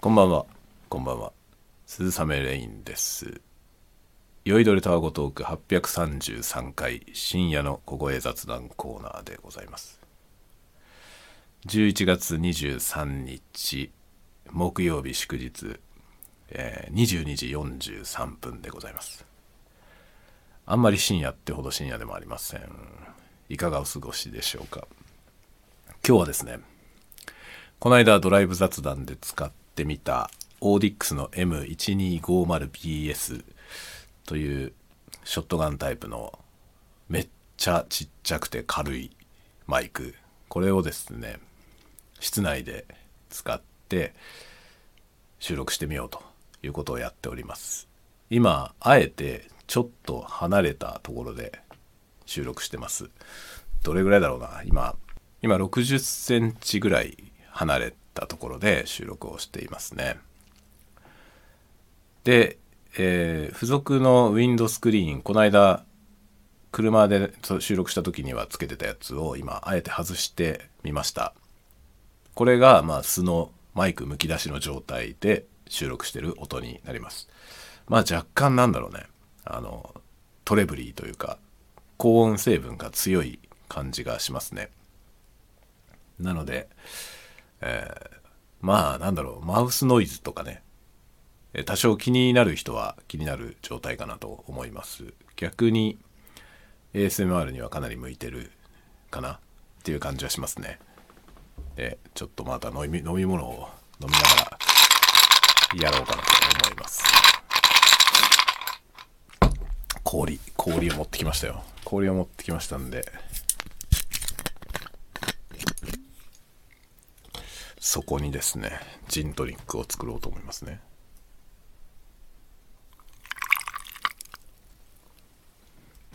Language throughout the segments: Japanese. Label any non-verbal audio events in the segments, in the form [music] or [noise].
こんばんは。こんばんは。鈴雨レインです。酔いどれタワゴトーク833回深夜の小声雑談コーナーでございます。11月23日木曜日祝日、えー22時43分でございます。あんまり深夜ってほど深夜でもありません。いかがお過ごしでしょうか。今日はですね、この間ドライブ雑談で使ってみたオーディックスの M1250BS というショットガンタイプのめっちゃちっちゃくて軽いマイク。これをですね室内で使って収録してみようということをやっております。今あえてちょっと離れたところで収録してます。どれぐらいだろうな今。今60センチぐらい離れたところで収録をしていますね。で、えー付属のウィンドスクリーンこの間車で収録した時にはつけてたやつを今あえて外してみました。これがまあ素のマイクむき出しの状態で収録してる音になります。まあ若干なんだろうね。あのトレブリーというか高音成分が強い感じがしますね。なので、えーまあなんだろうマウスノイズとかね。多少気になる人は気になる状態かなと思います。逆に ASMR にはかなり向いてるかな。っていう感じはしますね。でちょっとまた飲み飲み物を飲みながらやろうかなと思います。氷氷を持ってきましたよ。氷を持ってきましたんで。そこにですねジントニックを作ろうと思いますね。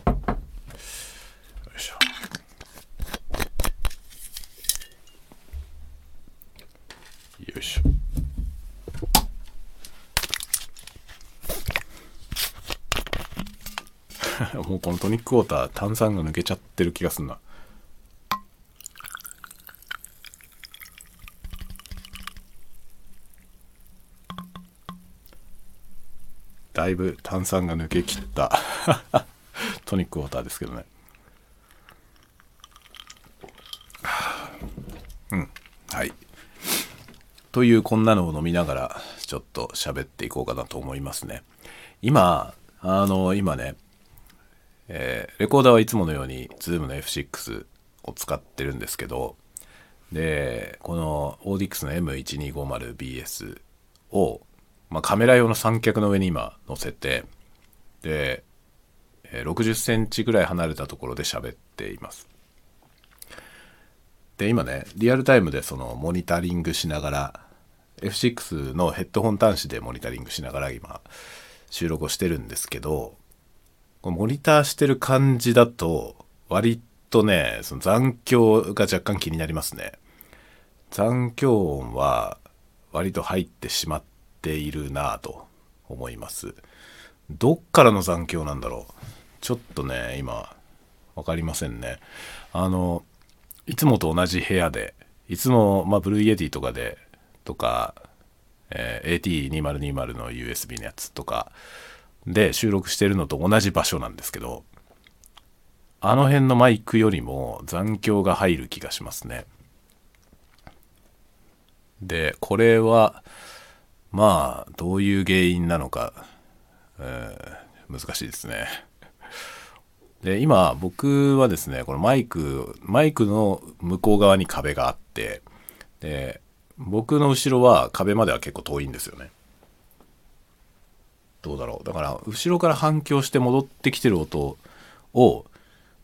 よいしょ。よいしょ。[laughs] もうこのトニックウォーター炭酸が抜けちゃってる気がすんな。だいぶ炭酸が抜けきった [laughs] トニックウォーターですけどね。うん。はい。というこんなのを飲みながらちょっと喋っていこうかなと思いますね。今あの今ねえーレコーダーはいつものように Zoom の F6 を使ってるんですけどでこの Audix の M1250BS を、まあ、カメラ用の三脚の上に今載せてで60センチぐらい離れたところで喋っています。で今ねリアルタイムでそのモニタリングしながら F6 のヘッドホン端子でモニタリングしながら今収録をしてるんですけどモニターしてる感じだと割とねその残響が若干気になりますね。残響音は割と入ってしまってているなぁと思います。どっからの残響なんだろう。ちょっとね今分かりませんね。あのいつもと同じ部屋でいつも、まあ、 Blue Yeti とかでとか、えー AT2020 の USB のやつとかで収録してるのと同じ場所なんですけどあの辺のマイクよりも残響が入る気がしますね。でこれはまあどういう原因なのか、えー難しいですね。で今僕はですねこのマイクマイクの向こう側に壁があってで僕の後ろは壁までは結構遠いんですよね。どうだろう。だから後ろから反響して戻ってきてる音を、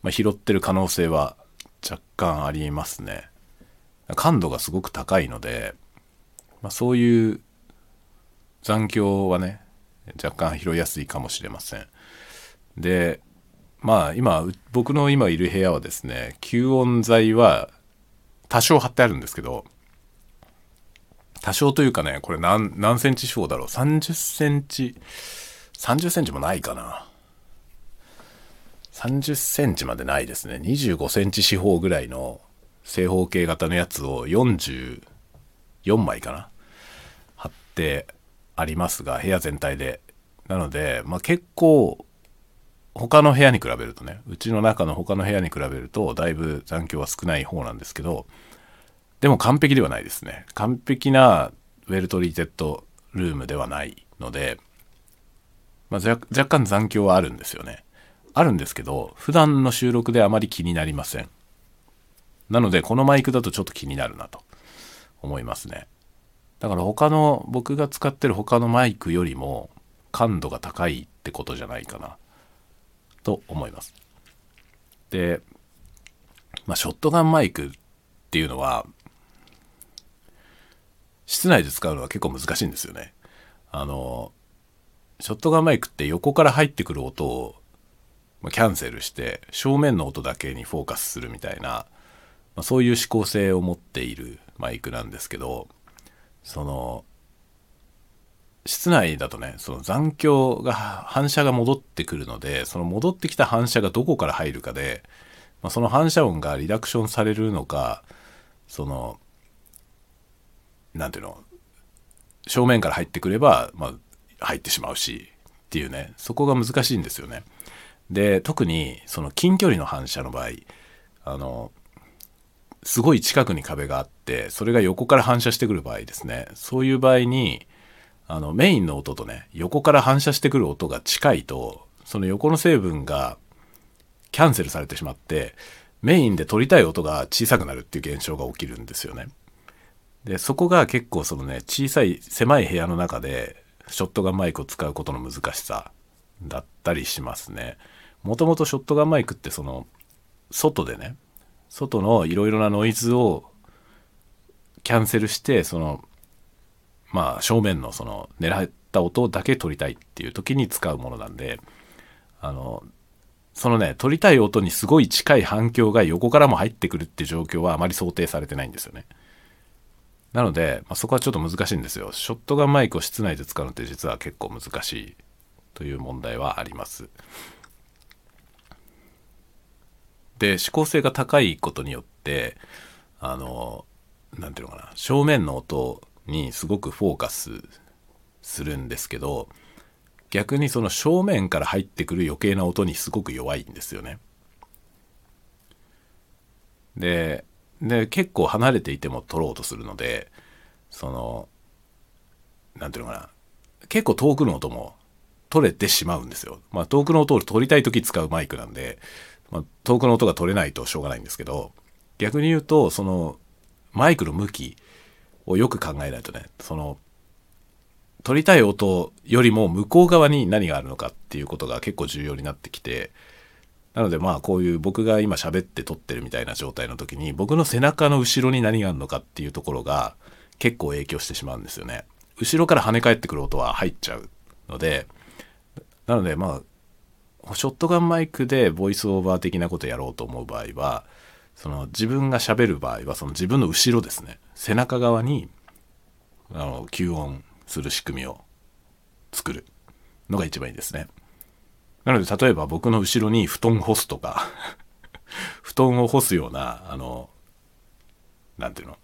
まあ、拾ってる可能性は若干ありますね。感度がすごく高いので、まあ、そういう残響はね若干拾いやすいかもしれません。でまあ今僕の今いる部屋はですね吸音材は多少貼ってあるんですけど多少というかねこれ何何センチ四方だろう？30センチ30センチもないかな。30センチまでないですね。25センチ四方ぐらいの正方形型のやつを44枚かな？貼ってありますが部屋全体で。なので、まあ、結構他の部屋に比べるとねうちの中の他の部屋に比べるとだいぶ残響は少ない方なんですけどでも完璧ではないですね。完璧なウェルトリーテッドルームではないので、まあ、若干残響はあるんですよね。あるんですけど普段の収録であまり気になりません。なのでこのマイクだとちょっと気になるなと思いますね。だから他の僕が使ってる他のマイクよりも感度が高いってことじゃないかな。と思います。で、まあ、ショットガンマイクっていうのは室内で使うのは結構難しいんですよね。あのショットガンマイクって横から入ってくる音をキャンセルして正面の音だけにフォーカスするみたいな、まあ、そういう指向性を持っているマイクなんですけどその室内だとねその残響が反射が戻ってくるのでその戻ってきた反射がどこから入るかで、まあ、その反射音がリダクションされるのかその何ていうの正面から入ってくれば、まあ、入ってしまうしっていうねそこが難しいんですよね。で特にその近距離の反射の場合あのすごい近くに壁があってそれが横から反射してくる場合ですねそういう場合にあのメインの音とね横から反射してくる音が近いとその横の成分がキャンセルされてしまってメインで撮りたい音が小さくなるっていう現象が起きるんですよね。でそこが結構そのね小さい狭い部屋の中でショットガンマイクを使うことの難しさだったりしますね。もともとショットガンマイクってその外でね外のいろいろなノイズをキャンセルしてそのまあ正面のその狙った音だけ取りたいっていう時に使うものなんであのそのね取りたい音にすごい近い反響が横からも入ってくるって状況はあまり想定されてないんですよね。なので、まあ、そこはちょっと難しいんですよ。ショットガンマイクを室内で使うのって実は結構難しいという問題はあります。で指向性が高いことによってあの何ていうのかな正面の音にすごくフォーカスするんですけど逆にその正面から入ってくる余計な音にすごく弱いんですよね。でで結構離れていても撮ろうとするのでその何ていうのかな結構遠くの音も取れてしまうんですよ。まあ遠くの音を取りたい時使うマイクなんでまあ、遠くの音が取れないとしょうがないんですけど逆に言うとそのマイクの向きをよく考えないとねその取りたい音よりも向こう側に何があるのかっていうことが結構重要になってきてなのでまあこういう僕が今喋って撮ってるみたいな状態の時に僕の背中の後ろに何があるのかっていうところが結構影響してしまうんですよね。後ろから跳ね返ってくる音は入っちゃうのでなのでまあショットガンマイクでボイスオーバー的なことやろうと思う場合はその自分がしゃべる場合はその自分の後ろですね。背中側にあの吸音する仕組みを作る。のが一番いいですね。なので例えば僕の後ろに布団干すとか [laughs] 布団を干すようなあの何ていうの？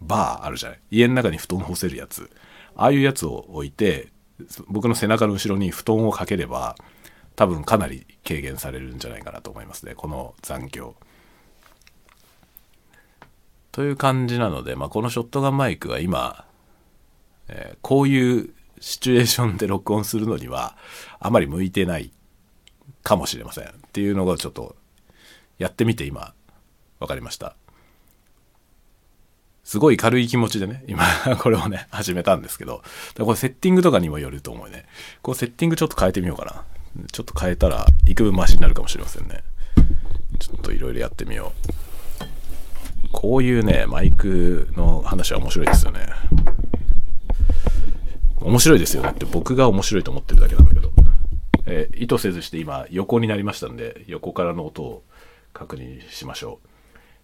バーあるじゃない？家の中に布団干せるやつ。ああいうやつを置いて僕の背中の後ろに布団をかければ多分かなり軽減されるんじゃないかなと思いますねこの残響。という感じなので、まあ、このショットガンマイクは今、えー、こういうシチュエーションで録音するのにはあまり向いてないかもしれません。っていうのがちょっとやってみて今分かりました。すごい軽い気持ちでね今 [laughs] これをね始めたんですけど。これセッティングとかにもよると思うね。こうセッティングちょっと変えてみようかな。ちょっと変えたら幾分マシになるかもしれませんね。ちょっといろいろやってみよう。こういうねマイクの話は面白いですよね。面白いですよねって僕が面白いと思ってるだけなんだけど、えー、意図せずして今横になりましたんで横からの音を確認しましょう。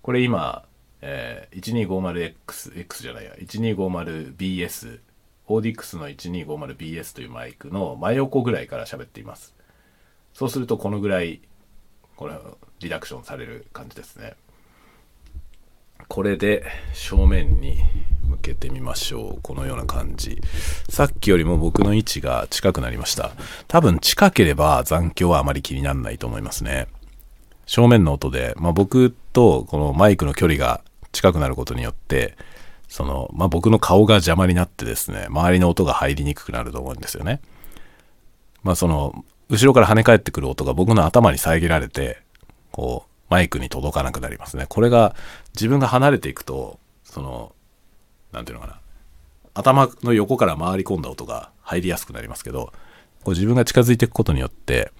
これ今、えー、1250X X じゃないや。1250BS オーディックスの 1250BS というマイクの真横ぐらいから喋っています。そうするとこのぐらいこれリダクションされる感じですねこれで正面に向けてみましょう。このような感じ。さっきよりも僕の位置が近くなりました。多分近ければ残響はあまり気にならないと思いますね。正面の音で、まあ、僕とこのマイクの距離が近くなることによって、その、まあ、僕の顔が邪魔になってですね、周りの音が入りにくくなると思うんですよね。まあ、その、後ろから跳ね返ってくる音が僕の頭に遮られて、こう、マイクに届かなくなりますね。これが自分が離れていくと、その、なんていうのかな。頭の横から回り込んだ音が入りやすくなりますけど、こう自分が近づいていくことによって、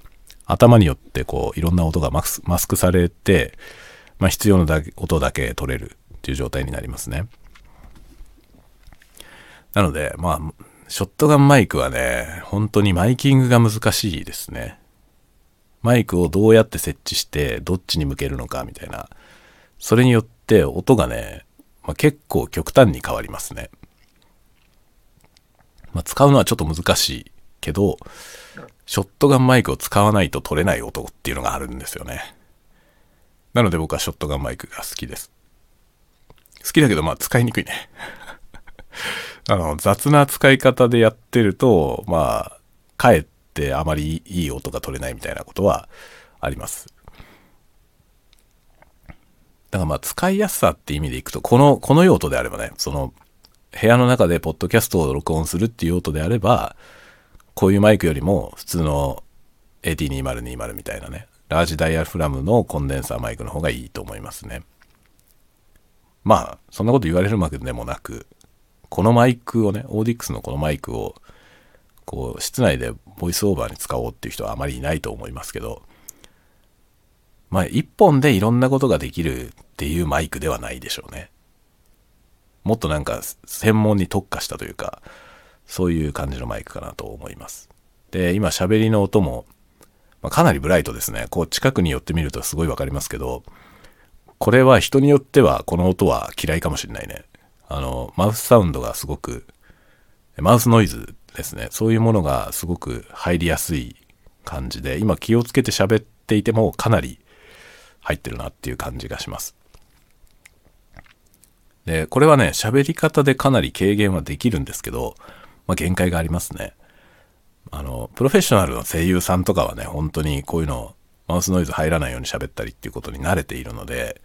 頭によってこういろんな音がマスマスクされて、まあ、必要なだけ音だけ取れるっていう状態になりますね。なので、まあ、ショットガンマイクはね、本当にマイキングが難しいですね。マイクをどうやって設置してどっちに向けるのかみたいな。それによって音がね、まあ、結構極端に変わりますね。まあ、使うのはちょっと難しいけど、ショットガンマイクを使わないと取れない音っていうのがあるんですよね。なので僕はショットガンマイクが好きです。好きだけどまあ使いにくいね。あの雑な使い方でやってると、まあ、かえってあまりいい音が取れないみたいなことはあります。だからまあ使いやすさって意味でいくと、この、この用途であればね、その部屋の中でポッドキャストを録音するっていう用途であれば、こういうマイクよりも普通の AT2020 みたいなね、ラージダイヤフラムのコンデンサーマイクの方がいいと思いますね。まあ、そんなこと言われるわけでもなく、このマイクをね、オーディックスのこのマイクをこう室内でボイスオーバーに使おうっていう人はあまりいないと思いますけどまあ一本でいろんなことができるっていうマイクではないでしょうね。もっとなんか専門に特化したというかそういう感じのマイクかなと思います。で今喋りの音も、まあ、かなりブライトですね。こう近くに寄ってみるとすごいわかりますけどこれは人によってはこの音は嫌いかもしれないね。あのマウスサウンドがすごくマウスノイズですね。そういうものがすごく入りやすい感じで今気をつけて喋っていてもかなり入ってるなっていう感じがします。でこれはね喋り方でかなり軽減はできるんですけど、まあ、限界がありますね。あのプロフェッショナルの声優さんとかはね本当にこういうのマウスノイズ入らないように喋ったりっていうことに慣れているので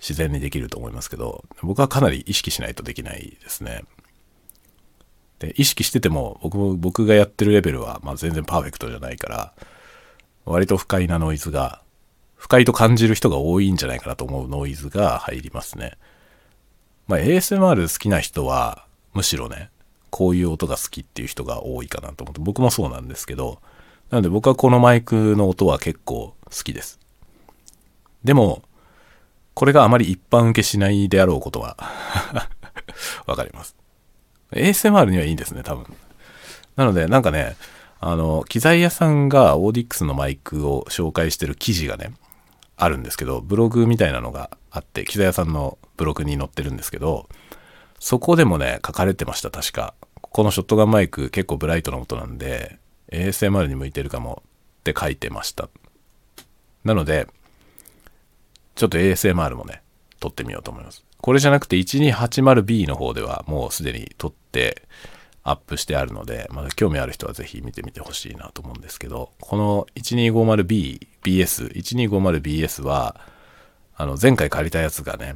自然にできると思いますけど僕はかなり意識しないとできないですねで意識してても僕も僕がやってるレベルは、まあ、全然パーフェクトじゃないから割と不快なノイズが不快と感じる人が多いんじゃないかなと思うノイズが入りますね。まあ、ASMR 好きな人はむしろねこういう音が好きっていう人が多いかなと思って僕もそうなんですけどなので僕はこのマイクの音は結構好きです。でもこれがあまり一般受けしないであろうことは [laughs] わかります。ASMR にはいいんですね、多分。なので、なんかね、あの、機材屋さんがオーディックスのマイクを紹介してる記事がね、あるんですけど、ブログみたいなのがあって、機材屋さんのブログに載ってるんですけど、そこでもね、書かれてました、確か。このショットガンマイク結構ブライトな音なんで、ASMR に向いてるかもって書いてました。なので、ちょっと ASMR もね、撮ってみようと思います。これじゃなくて 1280B の方ではもうすでに撮ってアップしてあるので、まだ興味ある人はぜひ見てみてほしいなと思うんですけど、この 1250B、BS、1250BS は、あの前回借りたやつがね、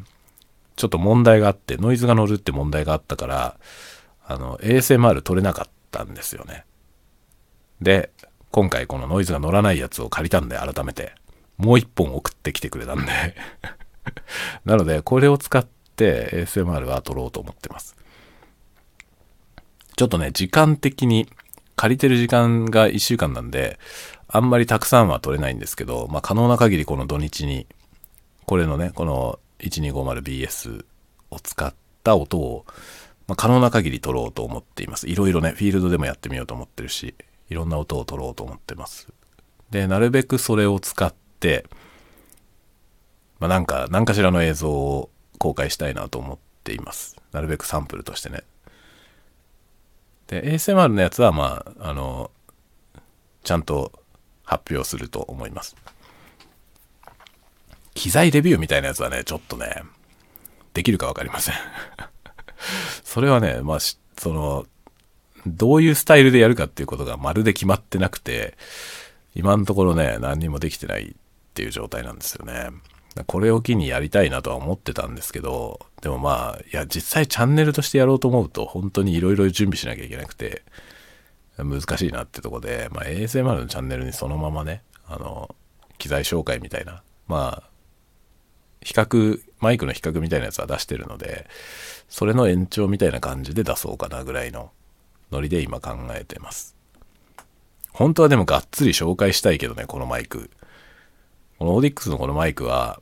ちょっと問題があって、ノイズが乗るって問題があったから、あの ASMR 撮れなかったんですよね。で、今回このノイズが乗らないやつを借りたんで改めて、もう一本送ってきてくれたんで [laughs] なので、これを使って ASMR は撮ろうと思ってます。ちょっとね、時間的に借りてる時間が1週間なんで、あんまりたくさんは撮れないんですけど、まあ、可能な限りこの土日に、これのね、この 1250BS を使った音を、まあ、可能な限り撮ろうと思っています。いろいろね、フィールドでもやってみようと思ってるし、いろんな音を撮ろうと思ってます。で、なるべくそれを使って、まあ、なんか、何かしらの映像を公開したいなと思っています。なるべくサンプルとしてね。で、ASMR のやつは、まあ、あの、ちゃんと発表すると思います。機材レビューみたいなやつはね、ちょっとね、できるか分かりません [laughs] それはね、まあ、その、どういうスタイルでやるかっていうことがまるで決まってなくて、今のところね、何にもできてないっていう状態なんですよね。これを機にやりたいなとは思ってたんですけど、でもまあ、いや、実際チャンネルとしてやろうと思うと、本当にいろいろ準備しなきゃいけなくて、難しいなってとこで、まあ、ASMR のチャンネルにそのままね、あの、機材紹介みたいな、まあ、比較、マイクの比較みたいなやつは出してるので、それの延長みたいな感じで出そうかなぐらいのノリで今考えてます。本当はでもがっつり紹介したいけどね、このマイク。このオーディックスのこのマイクは、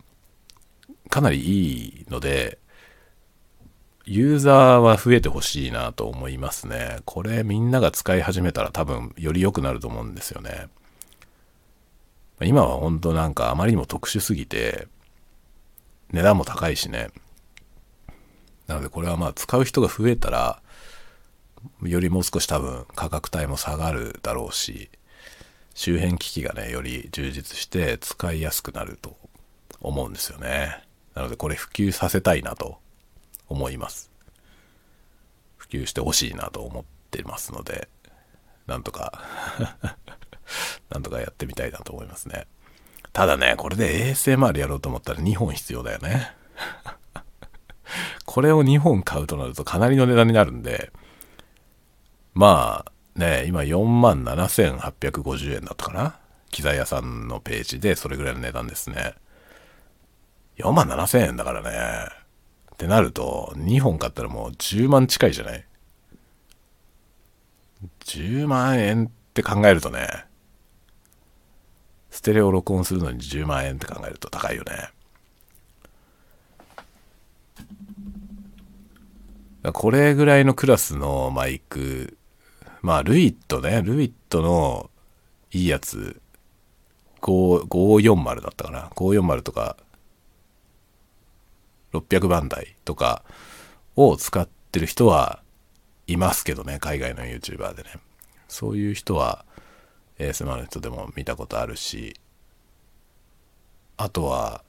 かなりいいので、ユーザーは増えてほしいなと思いますね。これみんなが使い始めたら多分より良くなると思うんですよね。今は本当なんかあまりにも特殊すぎて、値段も高いしね。なのでこれはまあ使う人が増えたら、よりもう少し多分価格帯も下がるだろうし、周辺機器がね、より充実して使いやすくなると思うんですよね。なのでこれ普及させたいなと思います。普及してほしいなと思ってますので、なんとか [laughs] なんとかやってみたいなと思いますね。ただね、これで ASMR やろうと思ったら2本必要だよね。[laughs] これを2本買うとなるとかなりの値段になるんで、まあね、今4万7850円だったかな？機材屋さんのページでそれぐらいの値段ですね。4万7000円だからね。ってなると、2本買ったらもう10万近いじゃない ?10 万円って考えるとね、ステレオ録音するのに10万円って考えると高いよね。これぐらいのクラスのマイク、まあ、ルイットね、ルイットのいいやつ、540だったかな。540とか、600番台とかを使ってる人はいますけどね、海外の YouTuber でね。そういう人は ASMR の人でも見たことあるし、あとは、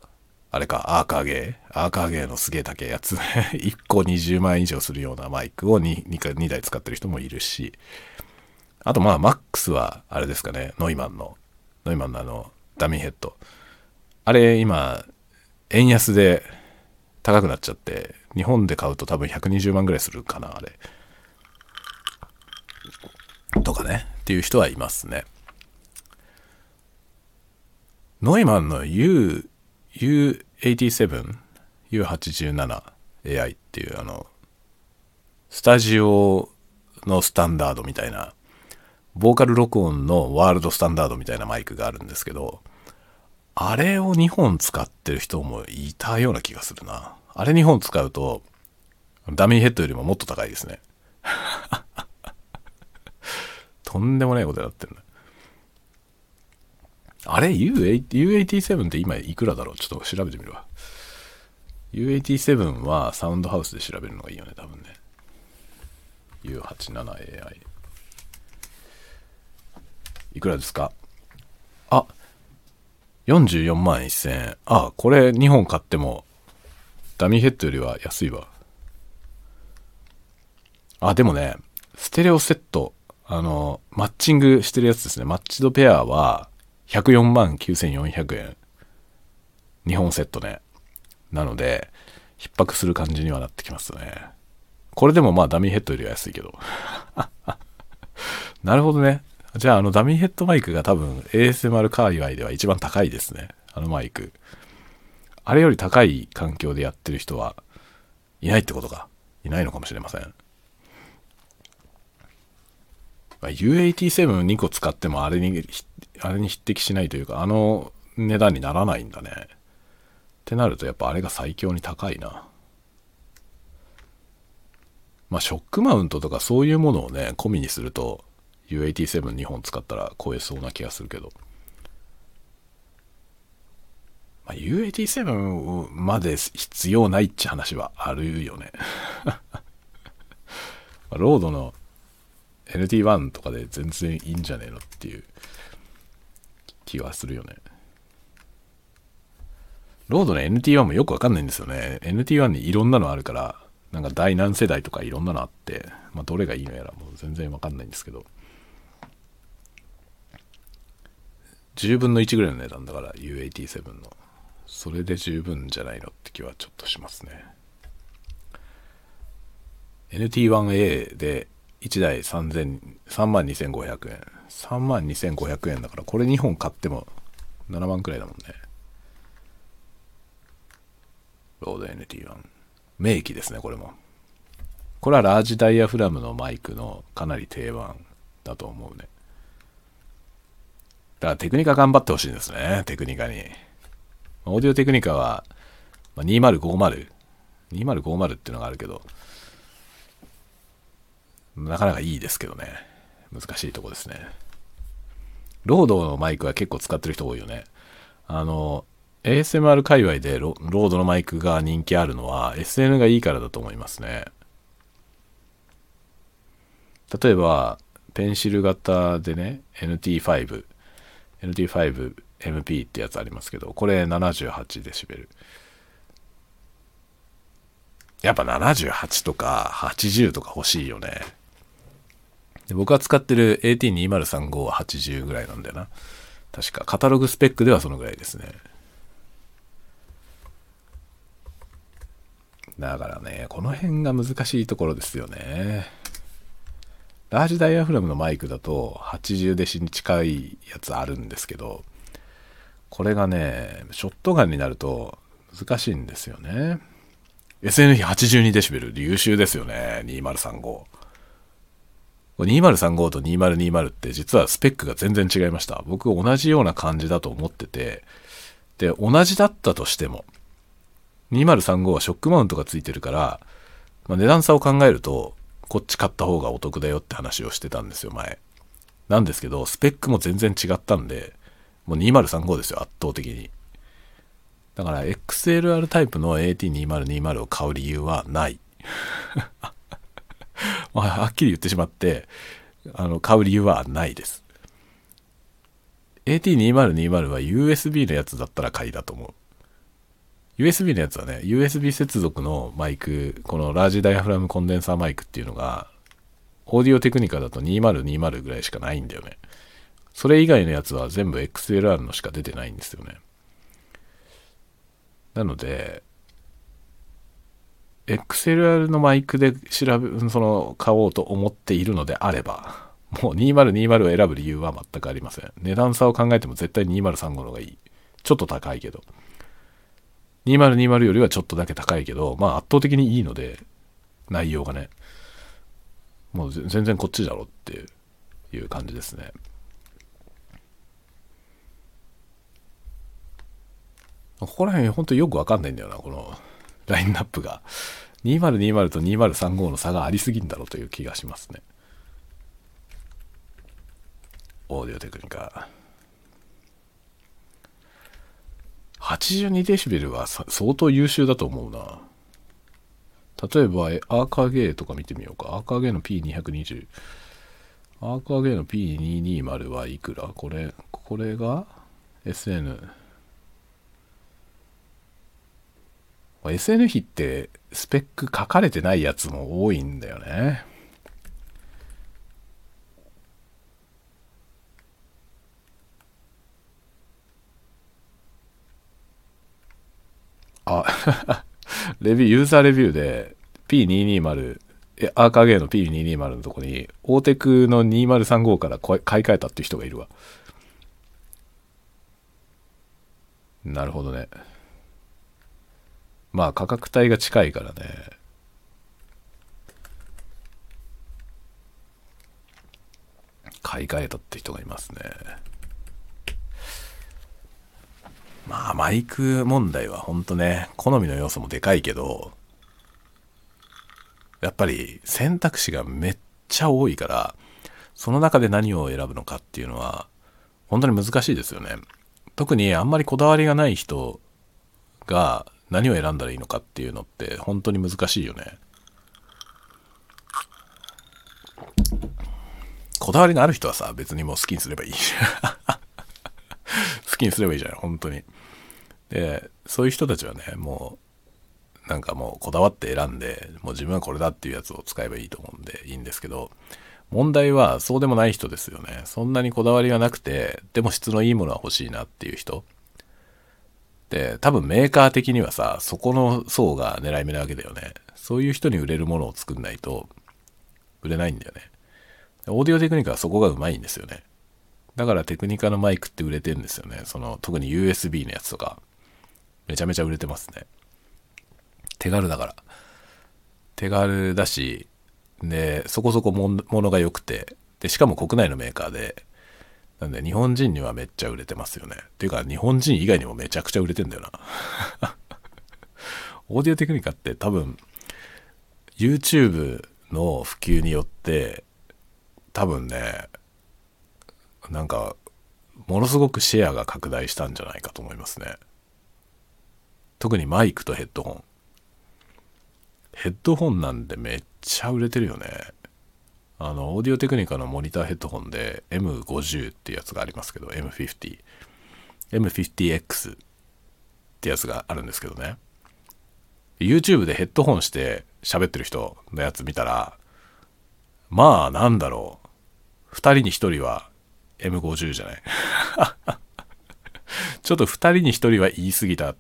あれか、アーカーゲー？アーカーゲーのすげえ高いやつ [laughs] 1個20万円以上するようなマイクを 2, 2, 2台使ってる人もいるし、あとまあ、マックスは、あれですかね、ノイマンの、ノイマンのあの、ダミーヘッド。あれ、今、円安で高くなっちゃって、日本で買うと多分120万ぐらいするかな、あれ。とかね、っていう人はいますね。ノイマンの U、U87、U87AI っていうあの、スタジオのスタンダードみたいな、ボーカル録音のワールドスタンダードみたいなマイクがあるんですけど、あれを2本使ってる人もいたような気がするな。あれ2本使うと、ダミーヘッドよりももっと高いですね。[laughs] とんでもないことになってるね。あれ ?U87 って今いくらだろう？ちょっと調べてみるわ。U87 はサウンドハウスで調べるのがいいよね、多分ね。U87AI。いくらですか？あ、44万1000円。あ、これ2本買ってもダミーヘッドよりは安いわ。あ、でもね、ステレオセット、あの、マッチングしてるやつですね。マッチドペアは104万9400円。2本セットね。なので、逼迫する感じにはなってきますね。これでもまあダミーヘッドよりは安いけど。[laughs] なるほどね。じゃああのダミーヘッドマイクが多分 ASMR 界隈では一番高いですね。あのマイク。あれより高い環境でやってる人はいないってことか。いないのかもしれません。U87-2 個使ってもあれに、あれに匹敵しないというか、あの値段にならないんだね。ってなるとやっぱあれが最強に高いな。まあショックマウントとかそういうものをね、込みにすると U87-2 本使ったら超えそうな気がするけど。まあ、U87 まで必要ないっち話はあるよね [laughs] ロードの NT1 とかで全然いいんじゃねえのっていう気はするよね。ロードの NT1 もよくわかんないんですよね。NT1 にいろんなのあるから、なんか第何世代とかいろんなのあって、まあ、どれがいいのやらもう全然わかんないんですけど10分の1ぐらいの値段だから U87 のそれで十分じゃないのって気はちょっとしますね NT1A で1台3000 3万2500円3万2500円だからこれ2本買っても7万くらいだもんね。ロード NT1 名機ですねこれも。これはラージダイヤフラムのマイクのかなり定番だと思うね。だからテクニカ頑張ってほしいんですねテクニカに。オーディオテクニカはまあ2050 2050っていうのがあるけどなかなかいいですけどね。難しいとこですね。ロードのマイクは結構使ってる人多いよね。あの ASMR 界隈でロロードのマイクが人気あるのは SN がいいからだと思いますね。例えばペンシル型でね NT5 NT5MP ってやつありますけどこれ78デシベル。やっぱ78とか80とか欲しいよね。で僕が使ってる AT2035 は80ぐらいなんだよな。確か。カタログスペックではそのぐらいですね。だからねこの辺が難しいところですよね。ラージダイヤフラムのマイクだと80デシに近いやつあるんですけどこれがねショットガンになると難しいんですよね。SN82 デシベル優秀ですよね。2035 2035と2020って実はスペックが全然違いました。僕同じような感じだと思ってて。で同じだったとしても2035はショックマウントがついてるから、まあ、値段差を考えるとこっち買った方がお得だよって話をしてたんですよ前。なんですけどスペックも全然違ったんでもう2035ですよ圧倒的に。だから XLR タイプの AT2020 を買う理由はない。[laughs] まあはっきり言ってしまってあの買う理由はないです。AT2020 は USB のやつだったら買いだと思う。USB のやつはね USB 接続のマイクこのラージダイヤフラムコンデンサーマイクっていうのがオーディオテクニカだと2020ぐらいしかないんだよね。それ以外のやつは全部 XLR のしか出てないんですよね。なので XLR のマイクで調べその買おうと思っているのであればもう2020を選ぶ理由は全くありません。値段差を考えても絶対2035の方がいい。ちょっと高いけど。2020よりはちょっとだけ高いけどまあ圧倒的にいいので内容がね。もう全然こっちだろっていう感じですね。ここら辺本当によくわかんないんだよなこのラインナップが。2020と2035の差がありすぎんだろうという気がしますね。オーディオテクニカ。82デシベルは相当優秀だと思うな。例えばアーカーゲーとか見てみようか。アーカーゲーの P220 アーカーゲーの P220 はいくら？これこれが SN SN 比ってスペック書かれてないやつも多いんだよね。あ、[laughs] レビュー、ユーザーレビューで P220、えアーカーゲーの P220 のとこに、オーテクの2035から買い替えたっていう人がいるわ。なるほどね。まあ価格帯が近いからね。買い替えたって人がいますね。まあマイク問題はほんとね好みの要素もでかいけどやっぱり選択肢がめっちゃ多いからその中で何を選ぶのかっていうのは本当に難しいですよね。特にあんまりこだわりがない人が何を選んだらいいのかっていうのって本当に難しいよね。こだわりのある人はさ別にもう好きにすればいいじゃん好きにすればいいじゃない本当に。でそういう人たちはねもうなんかもうこだわって選んで、もう自分はこれだっていうやつを使えばいいと思うんでいいんですけど、問題はそうでもない人ですよね。そんなにこだわりがなくて、でも質のいいものは欲しいなっていう人。で、多分メーカー的にはさ、そこの層が狙い目なわけだよね。そういう人に売れるものを作んないと、売れないんだよね。オーディオテクニカはそこがうまいんですよね。だからテクニカのマイクって売れてるんですよね。その、特に USB のやつとか、めちゃめちゃ売れてますね。手軽だから。手軽だし、で、そこそこものが良くて、で、しかも国内のメーカーで、なんで日本人にはめっちゃ売れてますよね。っていうか日本人以外にもめちゃくちゃ売れてんだよな。[laughs] オーディオテクニカって多分 YouTube の普及によって多分ねなんかものすごくシェアが拡大したんじゃないかと思いますね特にマイクとヘッドホンヘッドホンなんでめっちゃ売れてるよねあのオーディオテクニカのモニターヘッドホンで M50 っていうやつがありますけど M50 M50X ってやつがあるんですけどね。YouTube でヘッドホンして喋ってる人のやつ見たらまあなんだろう。2人に1人は M50 じゃない。[laughs] ちょっと2人に1人は言い過ぎた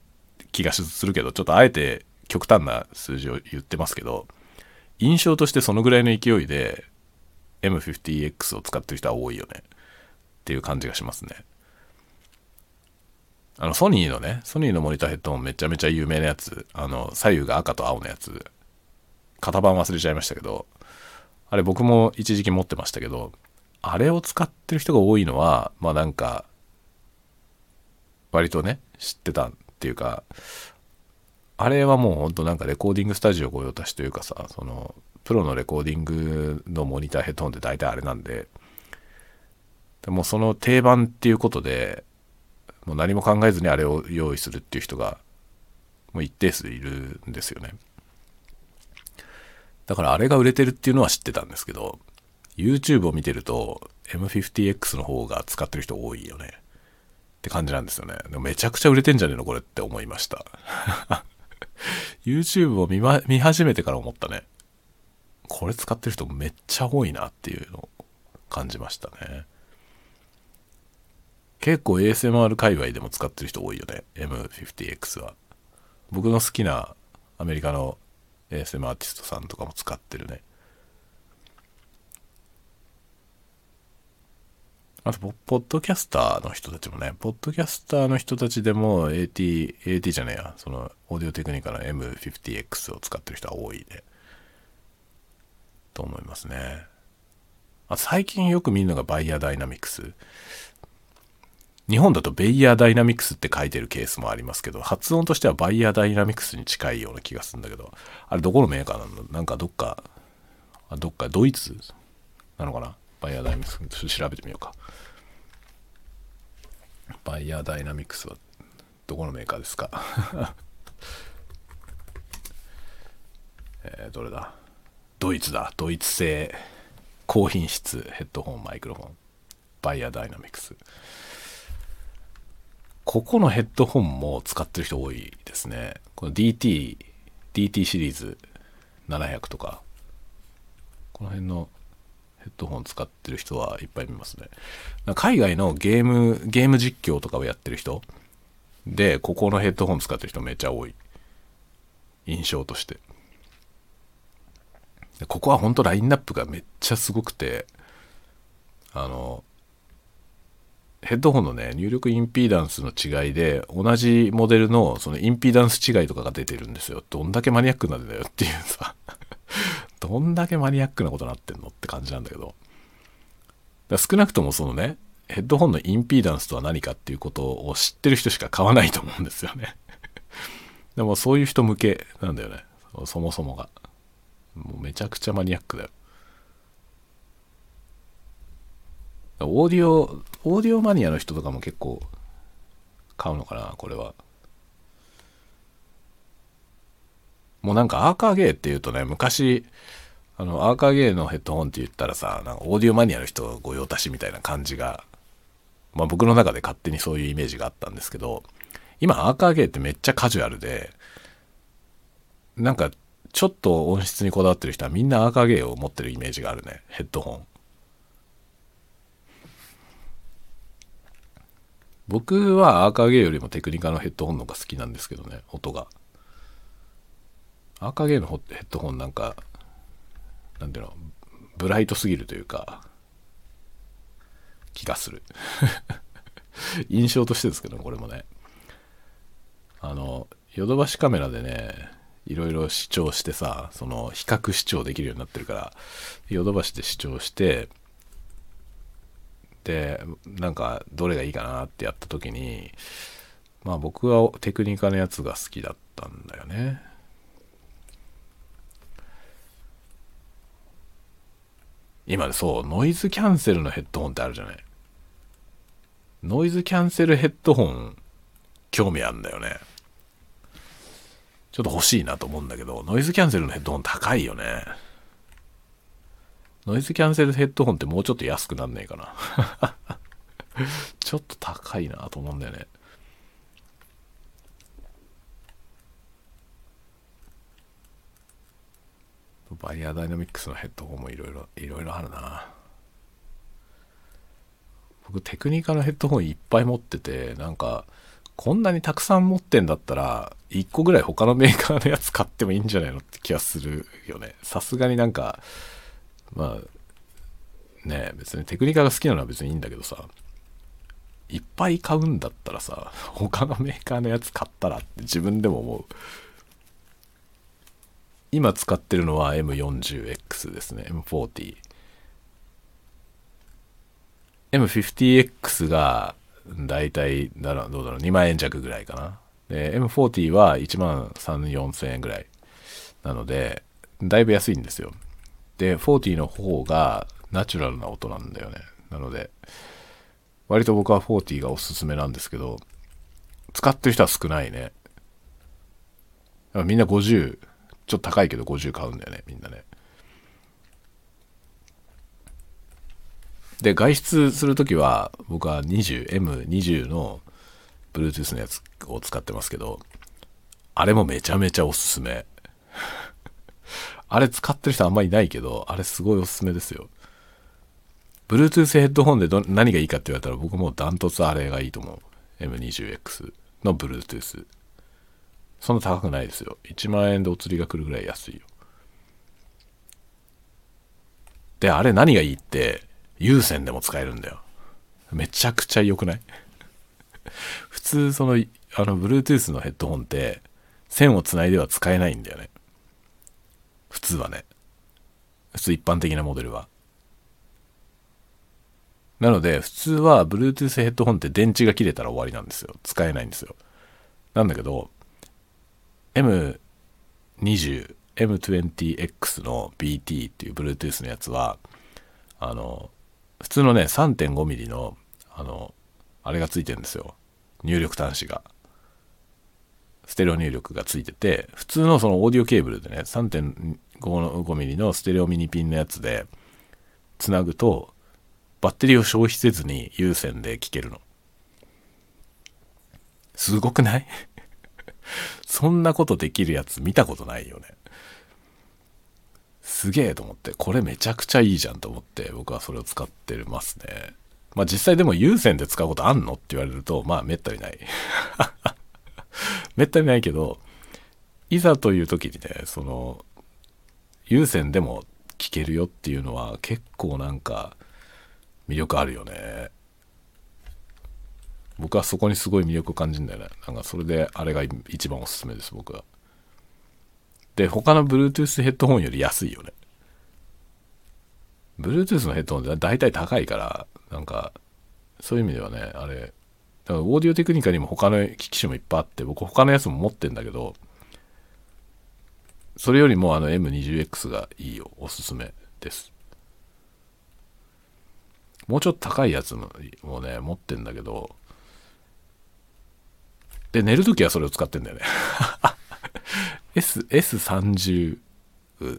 気がするけどちょっとあえて極端な数字を言ってますけど印象としてそのぐらいの勢いで M50X を使ってる人は多いよね。っていう感じがしますね。あのソニーのねソニーのモニターヘッドホンめちゃめちゃ有名なやつあの左右が赤と青のやつ型番忘れちゃいましたけどあれ僕も一時期持ってましたけどあれを使ってる人が多いのはまあなんか割とね知ってたっていうかあれはもうほんとなんかレコーディングスタジオ御用達というかさそのプロのレコーディングのモニターヘッドホンって大体あれなんででもその定番っていうことでもう何も考えずにあれを用意するっていう人がもう一定数いるんですよね。だからあれが売れてるっていうのは知ってたんですけど YouTube を見てると M50X の方が使ってる人多いよね。って感じなんですよね。でもめちゃくちゃ売れてんじゃねえのこれって思いました。[laughs] YouTube を見,、ま、見始めてから思ったね。これ使ってる人めっちゃ多いなっていうのを感じましたね。結構 ASMR 界隈でも使ってる人多いよね。M50X は。僕の好きなアメリカの ASM アーティストさんとかも使ってるね。あとポッドキャスターの人たちもね。ポッドキャスターの人たちでも AT AT じゃねえや。そのオーディオテクニカの M50X を使ってる人は多いね。と思いますね。あ最近よく見るのがバイヤーダイナミクス。日本だとベイヤーダイナミクスって書いてるケースもありますけど、発音としてはバイヤーダイナミクスに近いような気がするんだけど、あれどこのメーカーなんだなんかどっか、あどっかドイツなのかな？バイヤーダイナミクス、調べてみようか。バイヤーダイナミクスはどこのメーカーですか？[laughs] えー、どれだ？ドイツだ。ドイツ製高品質ヘッドホン、マイクロフォン。バイヤーダイナミクス。ここのヘッドホンも使ってる人多いですね。この DT、DT シリーズ700とか、この辺のヘッドホン使ってる人はいっぱい見ますね。海外のゲーム、ゲーム実況とかをやってる人で、ここのヘッドホン使ってる人めっちゃ多い。印象として。ここは本当ラインナップがめっちゃすごくて、あの、ヘッドホンのね、入力インピーダンスの違いで、同じモデルのそのインピーダンス違いとかが出てるんですよ。どんだけマニアックなんだよっていうさ [laughs] どんだけマニアックなことになってんのって感じなんだけど。少なくともそのね、ヘッドホンのインピーダンスとは何かっていうことを知ってる人しか買わないと思うんですよねでもそういう人向けなんだよね。そもそもが。もうめちゃくちゃマニアックだよ。オーディオ、オーディオマニアの人とかも結構買うのかな、これは。もうなんかアーカーゲーっていうとね、昔、あの、アーカーゲーのヘッドホンって言ったらさ、なんかオーディオマニアの人御用達みたいな感じが、まあ僕の中で勝手にそういうイメージがあったんですけど、今アーカーゲーってめっちゃカジュアルで、なんかちょっと音質にこだわってる人はみんなアーカーゲーを持ってるイメージがあるね。ヘッドホン。僕はアーカーゲーよりもテクニカのヘッドホンの方が好きなんですけどね音が。アーカーゲーのヘッドホンなんかなんていうのブライトすぎるというか気がする。[laughs] 印象としてですけどこれもね。あのヨドバシカメラでねいろいろ視聴してさその比較視聴できるようになってるからヨドバシで視聴してでなんかどれがいいかなってやった時にまあ僕はテクニカのやつが好きだったんだよね。今そうノイズキャンセルのヘッドホンってあるじゃない。ノイズキャンセルヘッドホン興味あるんだよね。ちょっと欲しいなと思うんだけどノイズキャンセルのヘッドホン高いよね。ノイズキャンセルヘッドホンってもうちょっと安くなんねえかな。[laughs] ちょっと高いなと思うんだよね。バイヤーダイナミックスのヘッドホンもいろいろいろいろあるな。僕テクニカのヘッドホンいっぱい持っててなんかこんなにたくさん持ってんだったら1個ぐらい他のメーカーのやつ買ってもいいんじゃないのって気がするよね。さすがになんかまあね別にテクニカが好きなのは別にいいんだけどさ。いっぱい買うんだったらさ他のメーカーのやつ買ったらって自分でも思う。今使ってるのは M40X ですね。M40 M50X がだいたいだろどうだろう2万円弱ぐらいかな。で M40 は1万3 4千円ぐらいなのでだいぶ安いんですよ。で40の方がナチュラルな音なんだよね。なので割と僕は40がおすすめなんですけど使ってる人は少ないね。みんな50ちょっと高いけど50買うんだよねみんなね。で外出する時は僕は 20M20 の Bluetooth のやつを使ってますけどあれもめちゃめちゃおすすめ [laughs] あれ使ってる人あんまりいないけどあれすごいおすすめですよ Bluetooth ヘッドホンでど何がいいかって言われたら僕もダントツあれがいいと思う M20X の Bluetooth そんな高くないですよ。1万円でお釣りが来るぐらい安いよ。で、あれ何がいいって、有線でも使えるんだよ。めちゃくちゃ良くない？[laughs] 普通、その、あの、Bluetooth のヘッドホンって、線をつないでは使えないんだよね。普通はね。普通一般的なモデルは。なので、普通は Bluetooth ヘッドホンって電池が切れたら終わりなんですよ。使えないんですよ。なんだけど、M20、M20X の BT っていう Bluetooth のやつは、あの、普通のね、3.5ミリの、あの、あれがついてるんですよ。入力端子が。ステレオ入力がついてて、普通のそのオーディオケーブルでね、3.5ミリのステレオミニピンのやつで、つなぐと、バッテリーを消費せずに有線で聴けるの。すごくない？[laughs] そんなことできるやつ見たことないよね。すげえと思って、これめちゃくちゃいいじゃんと思って、僕はそれを使ってますね。まあ実際でも有線で使うことあんのって言われると、まあめったにない。[laughs] めったにないけど、いざという時にね、その、有線でも聞けるよっていうのは結構なんか魅力あるよね。僕はそこにすごい魅力を感じるんだよねなんかそれであれが一番おすすめです僕はで他の Bluetooth ヘッドホンより安いよね Bluetooth のヘッドホンって大体高いからなんかそういう意味ではねあれだからオーディオテクニカにも他の機器種もいっぱいあって僕他のやつも持ってんだけどそれよりもあの M20X がいいよおすすめですもうちょっと高いやつもね持ってんだけどで、寝るときはそれを使ってんだよね。S、S30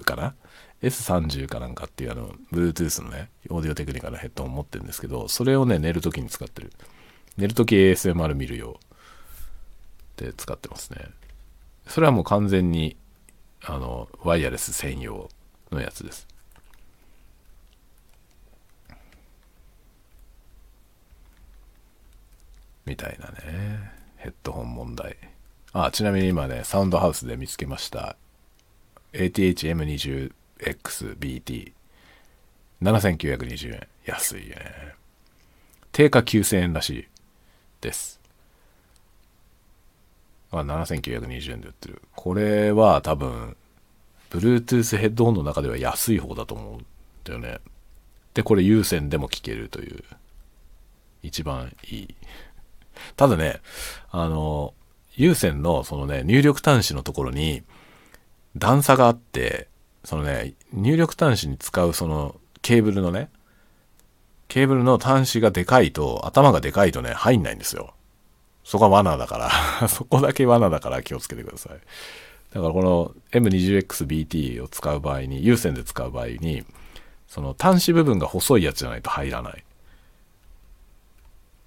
かな ?S30 かなんかっていうあの、Bluetooth のね、オーディオテクニカのヘッドホン持ってるんですけど、それをね、寝るときに使ってる。寝るとき ASMR 見るようで使ってますね。それはもう完全にあのワイヤレス専用のやつですみたいなねヘッドホン問題あちなみに今ねサウンドハウスで見つけました。ATH-M20XBT7920 円。安いね。定価9000円らしいです。あ7920円で売ってる。これは多分 Bluetooth ヘッドホンの中では安い方だと思うんだよね。でこれ有線でも聞けるという。一番いい。ただねあの有線のそのね入力端子のところに段差があってそのね入力端子に使うそのケーブルのねケーブルの端子がでかいと頭がでかいとね入んないんですよ。そこは罠だから。[laughs] そこだけ罠だから気をつけてください。だからこの M20XBT を使う場合に有線で使う場合にその端子部分が細いやつじゃないと入らない。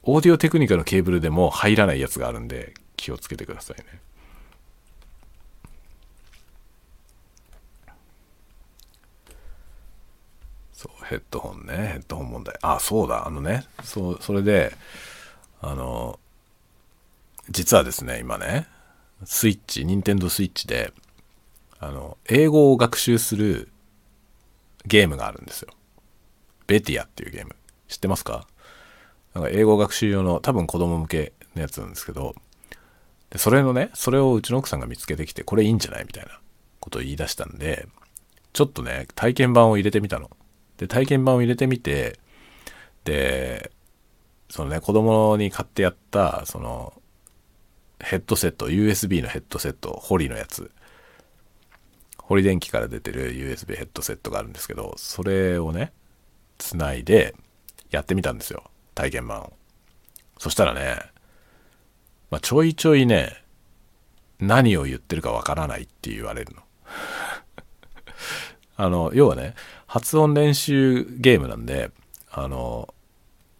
オーディオテクニカのケーブルでも入らないやつがあるんで気をつけてくださいね。そうヘッドホンね。ヘッドホン問題。あそうだ。あのねそうそれであの実はですね今ねスイッチ任天堂スイッチであの英語を学習するゲームがあるんですよ。ベティアっていうゲーム。知ってますか？なんか英語学習用の多分子供向けのやつなんですけどでそれのねそれをうちの奥さんが見つけてきてこれいいんじゃないみたいなことを言い出したんでちょっとね体験版を入れてみたの。で体験版を入れてみてでそのね子供に買ってやったそのヘッドセット USB のヘッドセットホリのやつ。ホリ電機から出てる USB ヘッドセットがあるんですけどそれをねつないでやってみたんですよ。体験版を。そしたらね、まあ、ちょいちょいね何を言ってるかわからないって言われるの。[laughs] あの要はね発音練習ゲームなんであの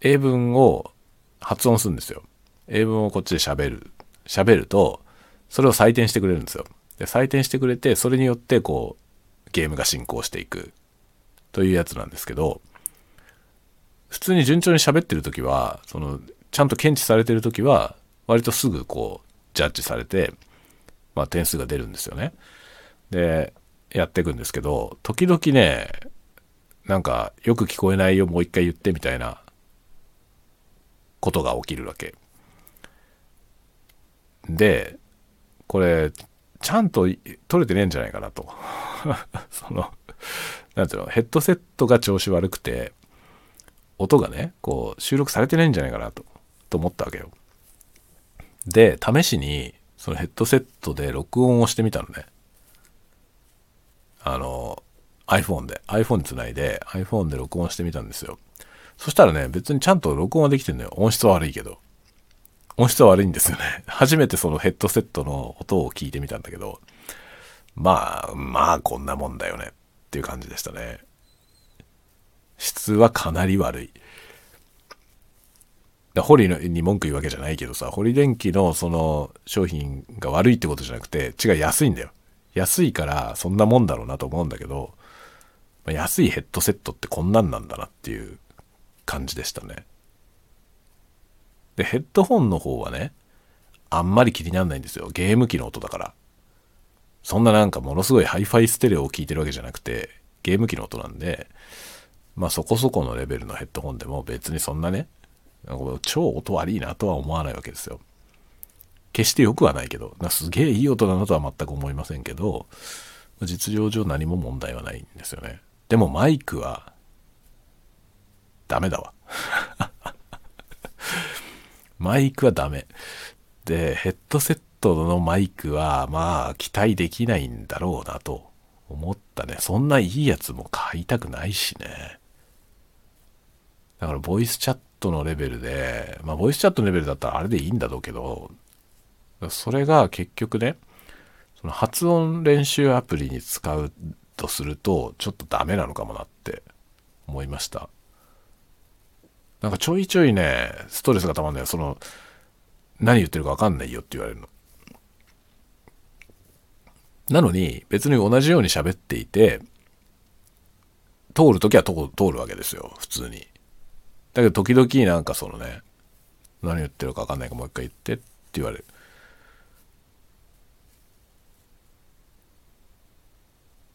英文を発音するんですよ。英文をこっちで喋る。喋るとそれを採点してくれるんですよ。で採点してくれてそれによってこうゲームが進行していく。というやつなんですけど普通に順調に喋ってる時はそのちゃんと検知されてる時は割とすぐこうジャッジされて、まあ、点数が出るんですよね。でやっていくんですけど時々ねなんかよく聞こえないよもう一回言ってみたいなことが起きるわけ。でこれちゃんと取れてねえんじゃないかなと。[laughs] そのなんていうのヘッドセットが調子悪くて音がねこう収録されてないんじゃないかなとと思ったわけよ。で試しにそのヘッドセットで録音をしてみたのねあの iPhone で iPhone につないで iPhone で録音してみたんですよそしたらね別にちゃんと録音はできてんのよ音質は悪いけど音質は悪いんですよね。[laughs] 初めてそのヘッドセットの音を聞いてみたんだけど、まあ、まあこんなもんだよねっていう感じでしたね。質はかなり悪い。ホリに文句言うわけじゃないけどさ、ホリ電機のその商品が悪いってことじゃなくて、違う安いんだよ。安いからそんなもんだろうなと思うんだけど、ま安いヘッドセットってこんなんなんだなっていう感じでしたね。で、ヘッドホンの方はね、あんまり気にならないんですよ。ゲーム機の音だから。そんななんかものすごいハイファイステレオを聞いてるわけじゃなくて、ゲーム機の音なんで、まあそこそこのレベルのヘッドホンでも別にそんなね、超音悪いなとは思わないわけですよ。決して良くはないけど、すげえいい音だなとは全く思いませんけど、実情上何も問題はないんですよね。でもマイクはダメだわ。[laughs] マイクはダメ。で、ヘッドセットのマイクは、まあ、期待できないんだろうなと思ったね。そんないいやつも買いたくないしね。だから、ボイスチャットのレベルで、まあ、ボイスチャットのレベルだったらあれでいいんだろうけど、それが結局ね、その発音練習アプリに使うとすると、ちょっとダメなのかもなって思いました。なんかちょいちょいね、ストレスがたまんない。その、何言ってるか分かんないよって言われるの。なのに別に同じように喋っていて通るときは通るわけですよ普通にだけど時々なんかそのね何言ってるか分かんないからもう一回言ってって言われる。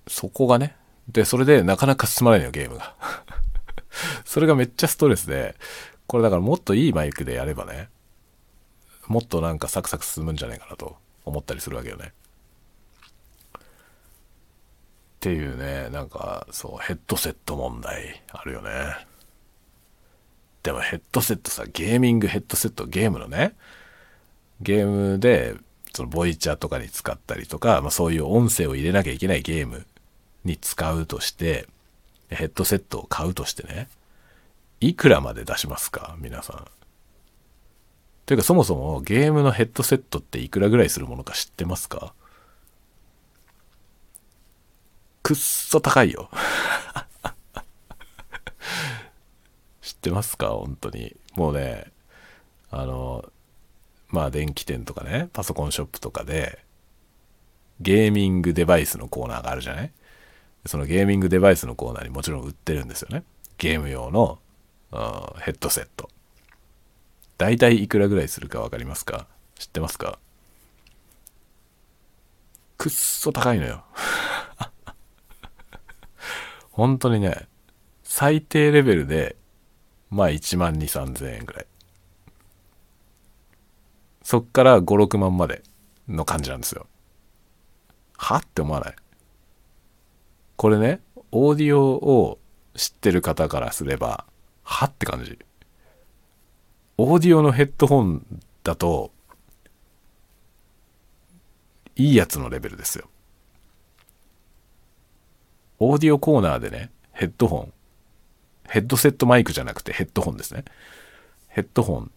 そこがねでそれでなかなか進まないのよゲームが。[laughs] それがめっちゃストレスでこれだからもっといいマイクでやればねもっとなんかサクサク進むんじゃないかなと思ったりするわけよね。っていうねなんかそうヘッドセット問題あるよね。でもヘッドセットさゲーミングヘッドセットゲームのね。ゲームでそのボイチャーとかに使ったりとか、まあ、そういう音声を入れなきゃいけないゲームに使うとしてヘッドセットを買うとしてね。いくらまで出しますか？皆さん。というかそもそもゲームのヘッドセットっていくらぐらいするものか知ってますか？くっそ高いよ。ってますか？本当に。もうねあのまあ電気店とかねパソコンショップとかでゲーミングデバイスのコーナーがあるじゃない？そのゲーミングデバイスのコーナーにもちろん売ってるんですよね。ゲーム用の、うん、ヘッドセット。大体いくらぐらいするか分かりますか？知ってますか？くっそ高いのよ。[laughs] 本当にね、最低レベルで、まあ1万2、3000円ぐらい。そっから5、6万までの感じなんですよ。は？って思わない？これね、オーディオを知ってる方からすれば、は？って感じ。オーディオのヘッドホンだと、いいやつのレベルですよ。オーディオコーナーでね、ヘッドホン、ヘッドセットマイクじゃなくてヘッドホンですね。ヘッドホン、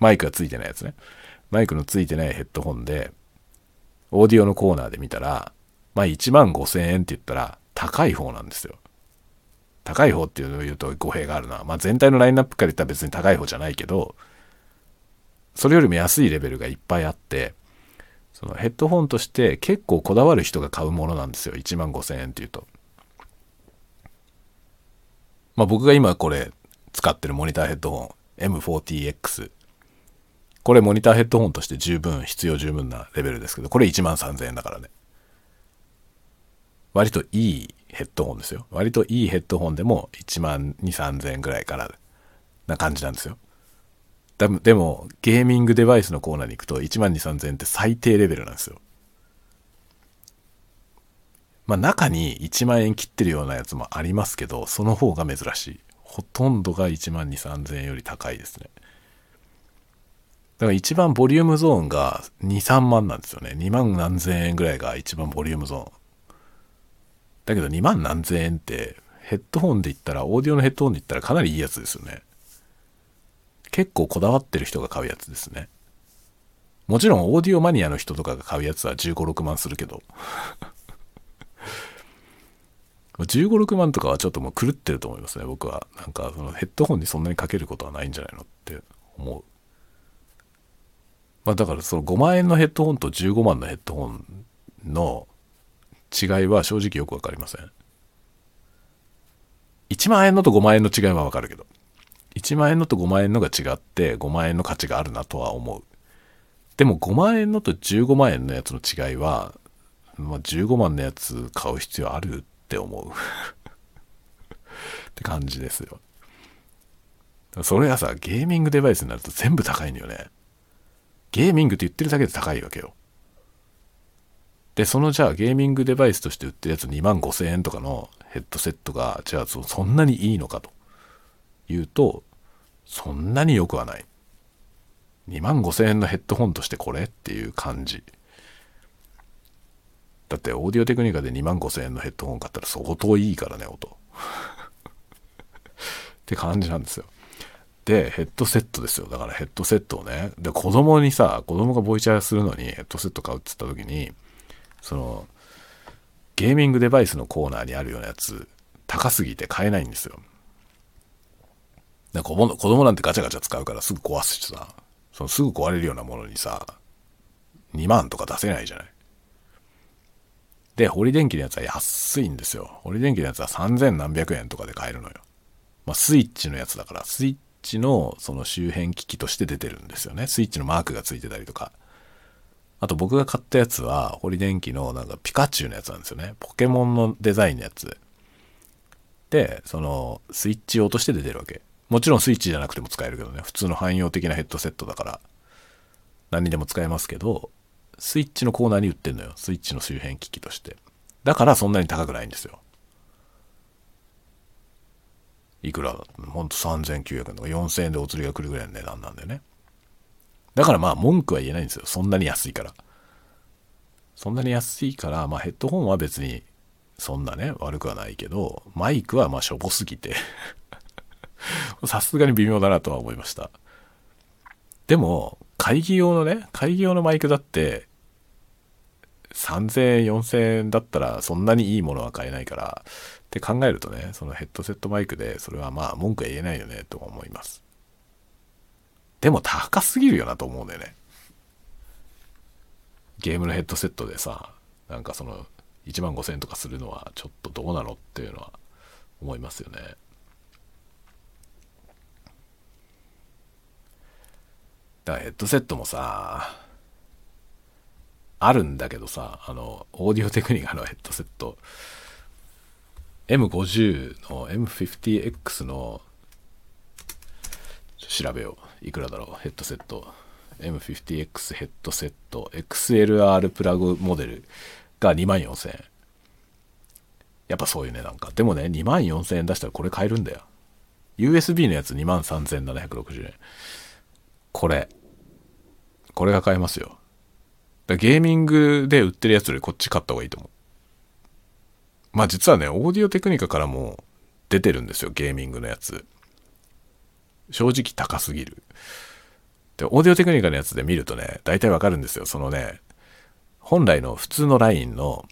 マイクがついてないやつね。マイクのついてないヘッドホンで、オーディオのコーナーで見たら、まあ1万5千円って言ったら高い方なんですよ。高い方っていうのを言うと語弊があるな。まあ全体のラインナップから言ったら別に高い方じゃないけど、それよりも安いレベルがいっぱいあって、そのヘッドホンとして結構こだわる人が買うものなんですよ1万5000円っていうとまあ僕が今これ使ってるモニターヘッドホン M40X これモニターヘッドホンとして十分必要十分なレベルですけどこれ1万3000円だからね。割といいヘッドホンですよ。割といいヘッドホンでも1万2 3000円ぐらいからな感じなんですよ。でもゲーミングデバイスのコーナーに行くと1万2 3 0 0 0円って最低レベルなんですよ。まあ中に1万円切ってるようなやつもありますけどその方が珍しい。ほとんどが1万2 3 0 0 0円より高いですね。だから一番ボリュームゾーンが23万なんですよね。2万何千円ぐらいが一番ボリュームゾーン。だけど2万何千円ってヘッドホンで言ったらオーディオのヘッドホンで言ったらかなりいいやつですよね。結構こだわってる人が買うやつですね。もちろんオーディオマニアの人とかが買うやつは15、6万するけど。15、6万とかはちょっともう狂ってると思いますね、僕は。なんかそのヘッドホンにそんなにかけることはないんじゃないのって思う。まあだからその5万円のヘッドホンと15万のヘッドホンの違いは正直よくわかりません。1万円のと5万円の違いはわかるけど。1万円のと5万円のが違って5万円の価値があるなとは思う。でも5万円のと15万円のやつの違いは、まあ、15万のやつ買う必要あるって思う [laughs] って感じですよ。それがさ、ゲーミングデバイスになると全部高いんだよね。ゲーミングって言ってるだけで高いわけよ。で、そのじゃあゲーミングデバイスとして売ってるやつ2万5千円とかのヘッドセットが、じゃあそんなにいいのかと。言うとそんなに良くはない2万5,000円のヘッドホンとしてこれっていう感じだってオーディオテクニカで2万5,000円のヘッドホン買ったら相当いいからね音。[laughs] って感じなんですよ。でヘッドセットですよ。だからヘッドセットをね。で子供にさ子供がボイチャーするのにヘッドセット買うっつった時にそのゲーミングデバイスのコーナーにあるようなやつ高すぎて買えないんですよ。なんか子供なんてガチャガチャ使うからすぐ壊すしさ、そのすぐ壊れるようなものにさ、2万とか出せないじゃない。で、堀電機のやつは安いんですよ。堀電機のやつは3000何百円とかで買えるのよ。まあ、スイッチのやつだから、スイッチのその周辺機器として出てるんですよね。スイッチのマークがついてたりとか。あと僕が買ったやつは、堀電機のなんかピカチュウのやつなんですよね。ポケモンのデザインのやつ。で、そのスイッチ用として出てるわけ。もちろんスイッチじゃなくても使えるけどね。普通の汎用的なヘッドセットだから、何にでも使えますけど、スイッチのコーナーに売ってんのよ。スイッチの周辺機器として。だからそんなに高くないんですよ。いくら？ほんと3900円とか4000円でお釣りが来るぐらいの値段なんだよね。だからまあ文句は言えないんですよ。そんなに安いから。そんなに安いから、まあヘッドホンは別にそんなね、悪くはないけど、マイクはまあしょぼすぎて [laughs] さすがに微妙だなとは思いました。でも、会議用のね、会議用のマイクだって、3000円、4000円だったらそんなにいいものは買えないから、って考えるとね、そのヘッドセットマイクでそれはまあ文句は言えないよねと思います。でも高すぎるよなと思うんだよね。ゲームのヘッドセットでさ、なんかその1万5000円とかするのはちょっとどうなのっていうのは思いますよね。だからヘッドセットもさ、あるんだけどさ、あの、オーディオテクニカのヘッドセット、M50 の M50X の調べよう。いくらだろうヘッドセット。M50X ヘッドセット。XLR プラグモデルが2万4000円。やっぱそういうねなんか。でもね2万4000円出したらこれ買えるんだよ。USB のやつ2万3760円。これこれが買えますよゲーミングで売ってるやつよりこっち買った方がいいと思うまあ実はね、オーディオテクニカからも出てるんですよ、ゲーミングのやつ。正直高すぎる。で、オーディオテクニカのやつで見るとね、大体わかるんですよ。そのね、本来の普通のラインの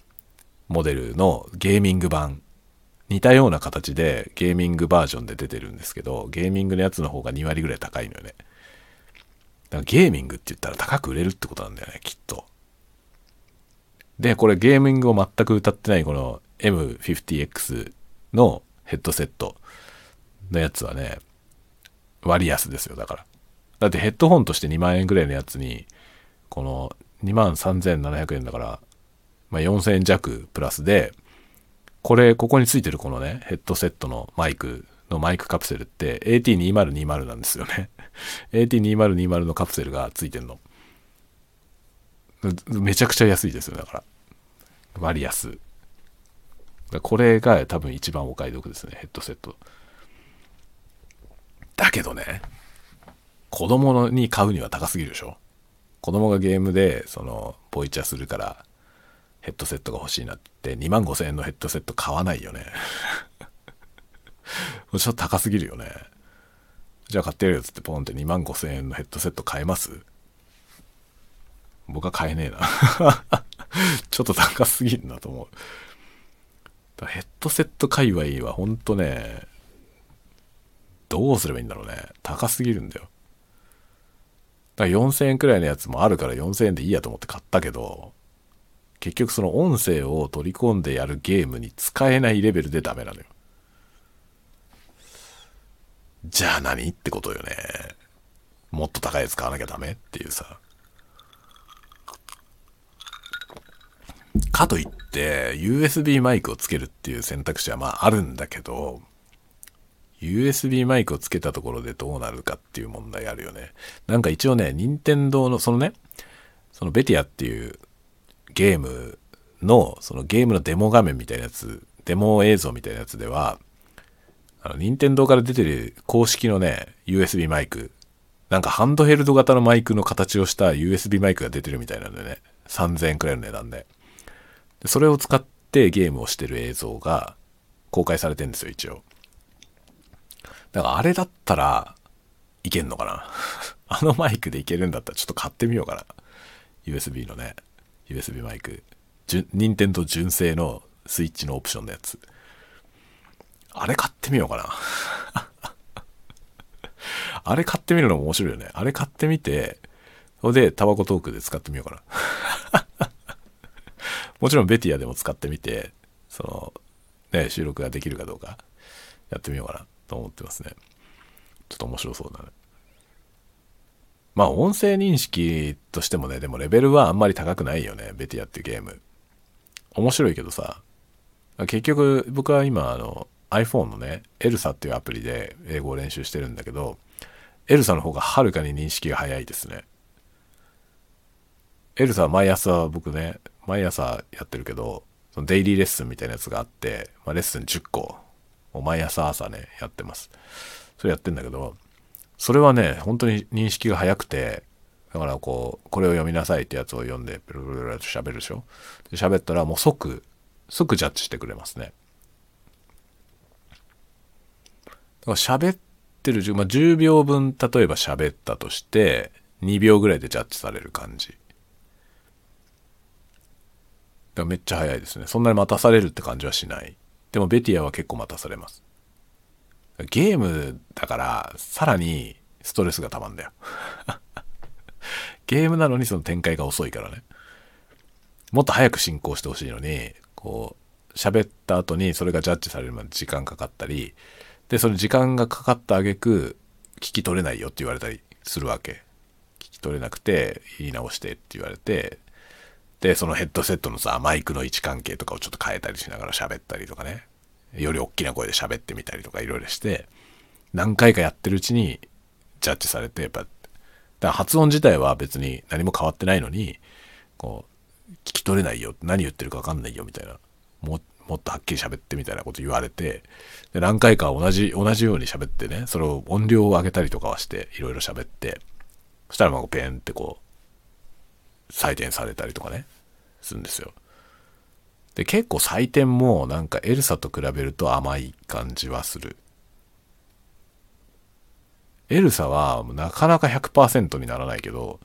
モデルのゲーミング版、似たような形でゲーミングバージョンで出てるんですけど、ゲーミングのやつの方が2割ぐらい高いのよね。だからゲーミングって言ったら高く売れるってことなんだよね、きっと。で、これゲーミングを全く歌ってないこの M50X のヘッドセットのやつはね、割安ですよ、だから。だってヘッドホンとして2万円ぐらいのやつに、この2万3700円だから、まあ、4000円弱プラスで、これ、ここについてるこのね、ヘッドセットのマイクのマイクカプセルって AT2020 なんですよね。AT2020 のカプセルがついてんの。めちゃくちゃ安いですよ、だから。割安。これが多分一番お買い得ですね、ヘッドセット。だけどね、子供に買うには高すぎるでしょ子供がゲームで、その、ボイチャするから、ヘッドセットが欲しいなって2万5千円のヘッドセット買わないよね。[laughs] ちょっと高すぎるよね。じゃあ買ってやるよっつってポンって2万5千円のヘッドセット買えます？僕は買えねえな [laughs] ちょっと高すぎるなと思う。ヘッドセット界隈はほんとね、どうすればいいんだろうね。高すぎるんだよ。だから4000円くらいのやつもあるから4000円でいいやと思って買ったけど、結局その音声を取り込んでやるゲームに使えないレベルでダメなのよ。じゃあ何？ってことよね。もっと高いやつ買わなきゃダメっていうさ。かといって USB マイクをつけるっていう選択肢はまああるんだけど USB マイクをつけたところでどうなるかっていう問題あるよね。なんか一応ね、任天堂のそのね、そのベティアっていうゲームの、そのゲームのデモ画面みたいなやつ、デモ映像みたいなやつでは、あの、任天堂から出てる公式のね、USB マイク、なんかハンドヘルド型のマイクの形をした USB マイクが出てるみたいなんでね、3000円くらいの値段で。でそれを使ってゲームをしてる映像が公開されてんですよ、一応。だからあれだったらいけんのかな [laughs] あのマイクでいけるんだったらちょっと買ってみようかな。USB のね、USB マイク。任天堂純正のスイッチのオプションのやつ。あれ買ってみようかな。[laughs] あれ買ってみるのも面白いよね。あれ買ってみて、それでタバコトークで使ってみようかな。[laughs] もちろんベティアでも使ってみて、その、ね、収録ができるかどうかやってみようかなと思ってますね。ちょっと面白そうだね。まあ音声認識としてもね、でもレベルはあんまり高くないよね、ベティアっていうゲーム。面白いけどさ、結局僕は今あの iPhone のね、エルサっていうアプリで英語を練習してるんだけど、エルサの方がはるかに認識が早いですね。エルサは毎朝僕ね、毎朝やってるけど、そのデイリーレッスンみたいなやつがあって、まあ、レッスン10個を毎朝朝ね、やってます。それやってんだけど、それはね、本当に認識が早くて、だからこう、これを読みなさいってやつを読んで、ブルブルブルと喋るでしょ？で喋ったらもう即、即ジャッジしてくれますね。だから喋ってる、まあ、10秒分例えば喋ったとして、2秒ぐらいでジャッジされる感じ。めっちゃ早いですね。そんなに待たされるって感じはしない。でもベティアは結構待たされます。ゲームだからさらにストレスがたまんだよ [laughs] ゲームなのにその展開が遅いからねもっと早く進行してほしいのにこう喋った後にそれがジャッジされるまで時間かかったりでその時間がかかった挙句聞き取れないよって言われたりするわけ。聞き取れなくて言い直してって言われてでそのヘッドセットのさマイクの位置関係とかをちょっと変えたりしながら喋ったりとかね。より大きな声で喋ってみたりとかいろいろして、何回かやってるうちにジャッジされて、やっぱ、だから発音自体は別に何も変わってないのに、こう、聞き取れないよ、何言ってるか分かんないよみたいな、ももっとはっきり喋ってみたいなこと言われて、で何回か同じ、同じように喋ってね、それを音量を上げたりとかはして、いろいろ喋って、そしたらまあペンってこう、採点されたりとかね、するんですよ。で、結構採点もなんかエルサと比べると甘い感じはする。エルサはなかなか100%にならないけど、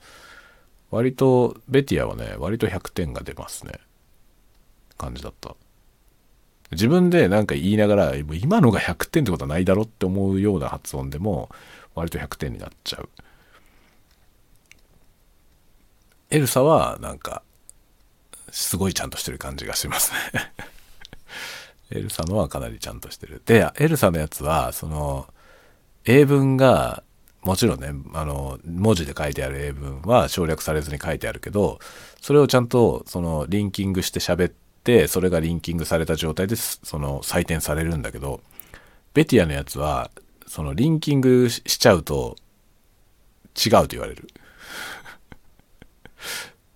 割と、ベティアはね、割と100点が出ますね。感じだった。自分でなんか言いながら、今のが100点ってことはないだろって思うような発音でも、割と100点になっちゃう。エルサはなんかすごいちゃんとしてる感じがしますね [laughs] エルサのはかなりちゃんとしてる。で、エルサのやつは、その、英文が、もちろんね、あの、文字で書いてある英文は省略されずに書いてあるけど、それをちゃんと、その、リンキングして喋って、それがリンキングされた状態で、その、採点されるんだけど、ベティアのやつは、その、リンキングしちゃうと、違うと言われる。[laughs]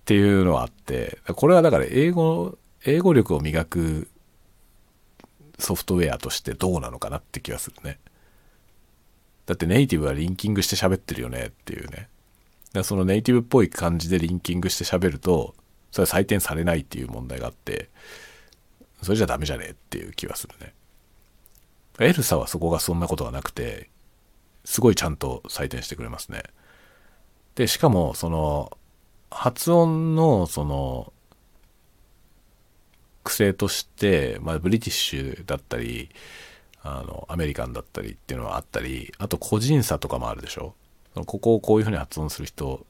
っていうのはあって、これはだから英語、英語力を磨くソフトウェアとしてどうなのかなって気がするね。だってネイティブはリンキングして喋ってるよねっていうね。だそのネイティブっぽい感じでリンキングして喋ると、それは採点されないっていう問題があって、それじゃダメじゃねえっていう気がするね。エルサはそこがそんなことがなくて、すごいちゃんと採点してくれますね。で、しかも、その、発音のその癖として、まあ、ブリティッシュだったりあのアメリカンだったりっていうのはあったりあと個人差とかもあるでしょ？ここをこういうふうに発音する人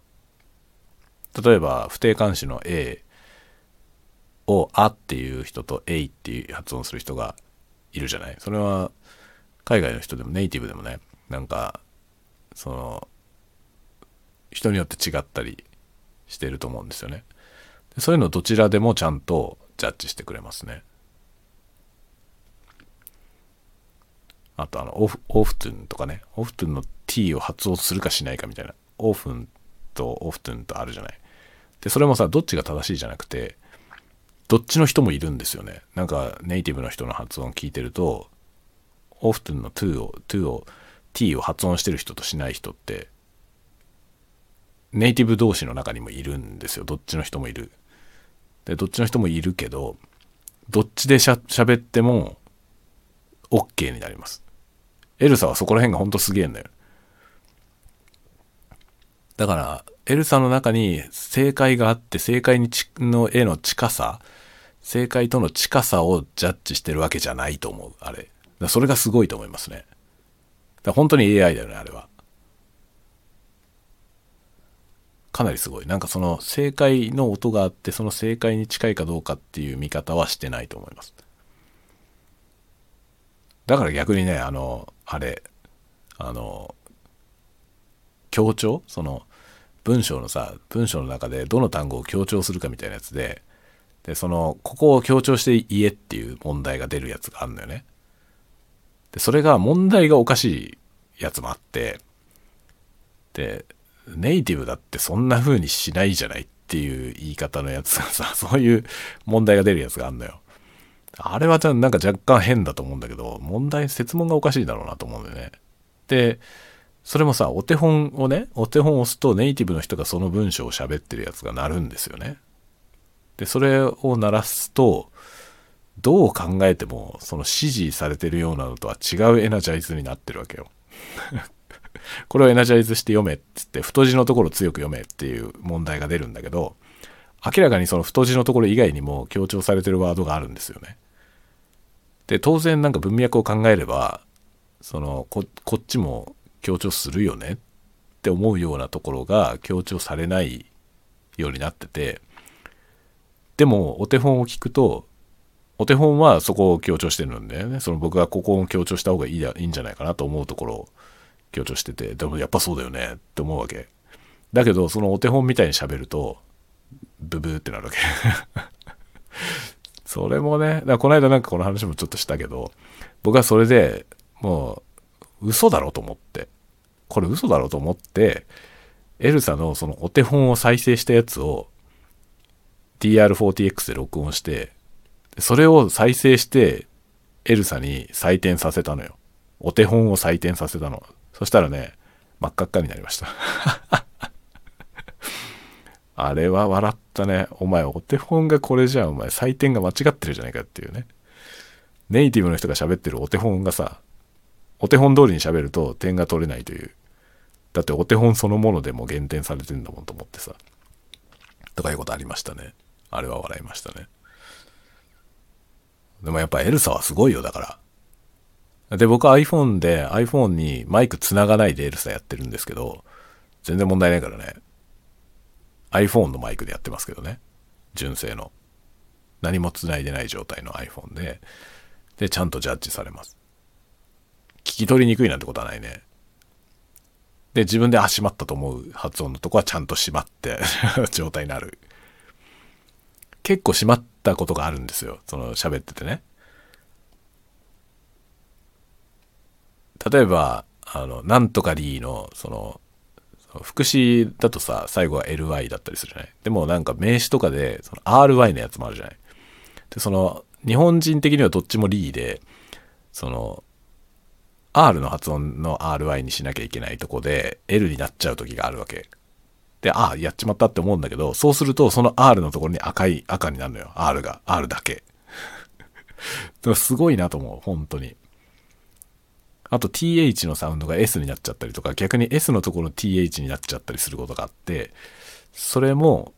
例えば不定冠詞の A を「あ」っていう人と「えい」っていう発音する人がいるじゃない？それは海外の人でもネイティブでもねなんかその人によって違ったりしてると思うんですよね。そういうのどちらでもちゃんとジャッジしてくれますね。あとあのオフ、オフトゥンとかね、オフトゥンの t を発音するかしないかみたいな、オフンとオフトゥンとあるじゃない？で、それもさ、どっちが正しいじゃなくて、どっちの人もいるんですよね。なんかネイティブの人の発音聞いてると、オフトゥンの to を、to を、t を発音してる人としない人ってネイティブ同士の中にもいるんですよ。どっちの人もいる。で、どっちの人もいるけど、どっちでしゃ喋っても OK になります。エルサはそこら辺がほんとすげえんだよ。だから、エルサの中に正解があって、正解にちの絵の近さ、正解との近さをジャッジしてるわけじゃないと思う、あれ。それがすごいと思いますね。だ本当に AI だよね、あれは。かなりすごい。なんかその正解の音があって、その正解に近いかどうかっていう見方はしてないと思います。だから逆にね、あの、あれ、あの、強調？その、文章のさ、文章の中でどの単語を強調するかみたいなやつで、で、その、ここを強調して言えっていう問題が出るやつがあるんだよね。で、それが問題がおかしいやつもあって、で、ネイティブだってそんな風にしないじゃないっていう言い方のやつがさ、[laughs] そういう問題が出るやつがあんのよ。あれはなんか若干変だと思うんだけど、問題、説問がおかしいだろうなと思うんだよね。で、それもさ、お手本をね、お手本を押すとネイティブの人がその文章を喋ってるやつが鳴るんですよね。で、それを鳴らすと、どう考えても、その指示されてるようなのとは違うエナジャイズになってるわけよ。[laughs] これをエナジャイズして読めっつって太字のところ強く読めっていう問題が出るんだけど明らかにその太字のところ以外にも強調されてるワードがあるんですよね。で当然なんか文脈を考えればそのここっちも強調するよね。って思うようなところが強調されないようになってて。でもお手本を聞くとお手本はそこを強調してるんだよね。その僕がここを強調した方がいいいいんじゃないかなと思うところを強調してて。でもやっぱそうだよね。って思うわけ。だけどそのお手本みたいに喋るとブブーってなるわけ。[laughs] それもねだからこの間なんかこの話もちょっとしたけど僕はそれでもう嘘だろうと思ってこれ嘘だろうと思ってエルサのそのお手本を再生したやつを DR40X で録音してそれを再生してエルサに採点させたのよお手本を採点させたのそしたらね、真っ赤っかになりました。[laughs] あれは笑ったね。お前、お手本がこれじゃん。お前、採点が間違ってるじゃないかっていうね。ネイティブの人が喋ってるお手本がさ、お手本通りに喋ると点が取れないという。だってお手本そのものでも減点されてんだもんと思ってさ。とかいうことありましたね。あれは笑いましたね。でもやっぱエルサはすごいよ、だから。で、僕は iPhone で iPhone にマイク繋がないでエルサやってるんですけど、全然問題ないからね。iPhone のマイクでやってますけどね。純正の。何も繋いでない状態の iPhone で、で、ちゃんとジャッジされます。聞き取りにくいなんてことはないね。で、自分で、あ、閉まったと思う発音のとこはちゃんと閉まって [laughs] 状態になる。結構閉まったことがあるんですよ。その喋っててね。例えば、あの、なんとかリーの、その、副詞だとさ、最後は ly だったりするじゃないでもなんか名詞とかで、その ry のやつもあるじゃないで、その、日本人的にはどっちもリーで、その、R の発音の RY にしなきゃいけないとこで L になっちゃう時があるわけ。で、ああ、やっちまったって思うんだけど、そうするとその R のところに赤い、赤になるのよ。R が。R だけ。[laughs] すごいなと思う。本当に。あと th のサウンドが s になっちゃったりとか、逆に s のところ th になっちゃったりすることがあって、それも、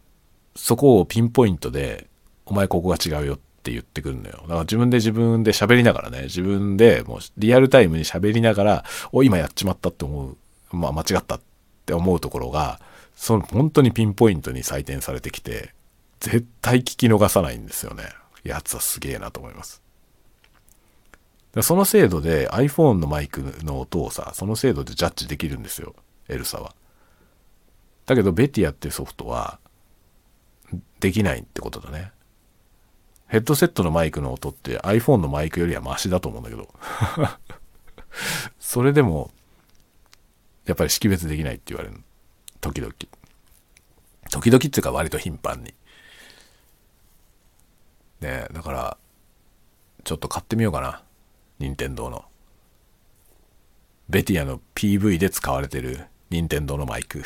そこをピンポイントで、お前ここが違うよっって言ってくるのよ。だから自分で自分で喋りながらね、自分でもうリアルタイムに喋りながら、お、今やっちまったって思う、まあ間違ったって思うところが、その本当にピンポイントに採点されてきて、絶対聞き逃さないんですよね。やつはすげえなと思います。その精度で iPhone のマイクの音をさ、その精度でジャッジできるんですよ、エルサは。だけど、ベティアっていうソフトは、できないってことだね。ヘッドセットのマイクの音って iPhone のマイクよりはマシだと思うんだけど。[laughs] それでも、やっぱり識別できないって言われる時々。時々っていうか割と頻繁に。ねだから、ちょっと買ってみようかな。任天堂の。ベティアの PV で使われてる任天堂のマイク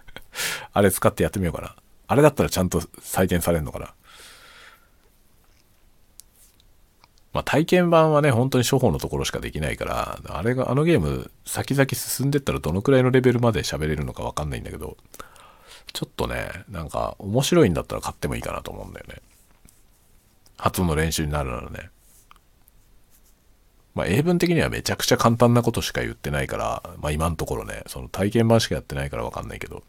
[laughs] あれ使ってやってみようかな。あれだったらちゃんと採点されるのかな。まあ体験版はね、本当に処方のところしかできないから、あれが、あのゲーム先々進んでったらどのくらいのレベルまで喋れるのかわかんないんだけど、ちょっとね、なんか面白いんだったら買ってもいいかなと思うんだよね。発音の練習になるならね。まあ、英文的にはめちゃくちゃ簡単なことしか言ってないから、まあ今のところね、その体験版しかやってないからわかんないけど、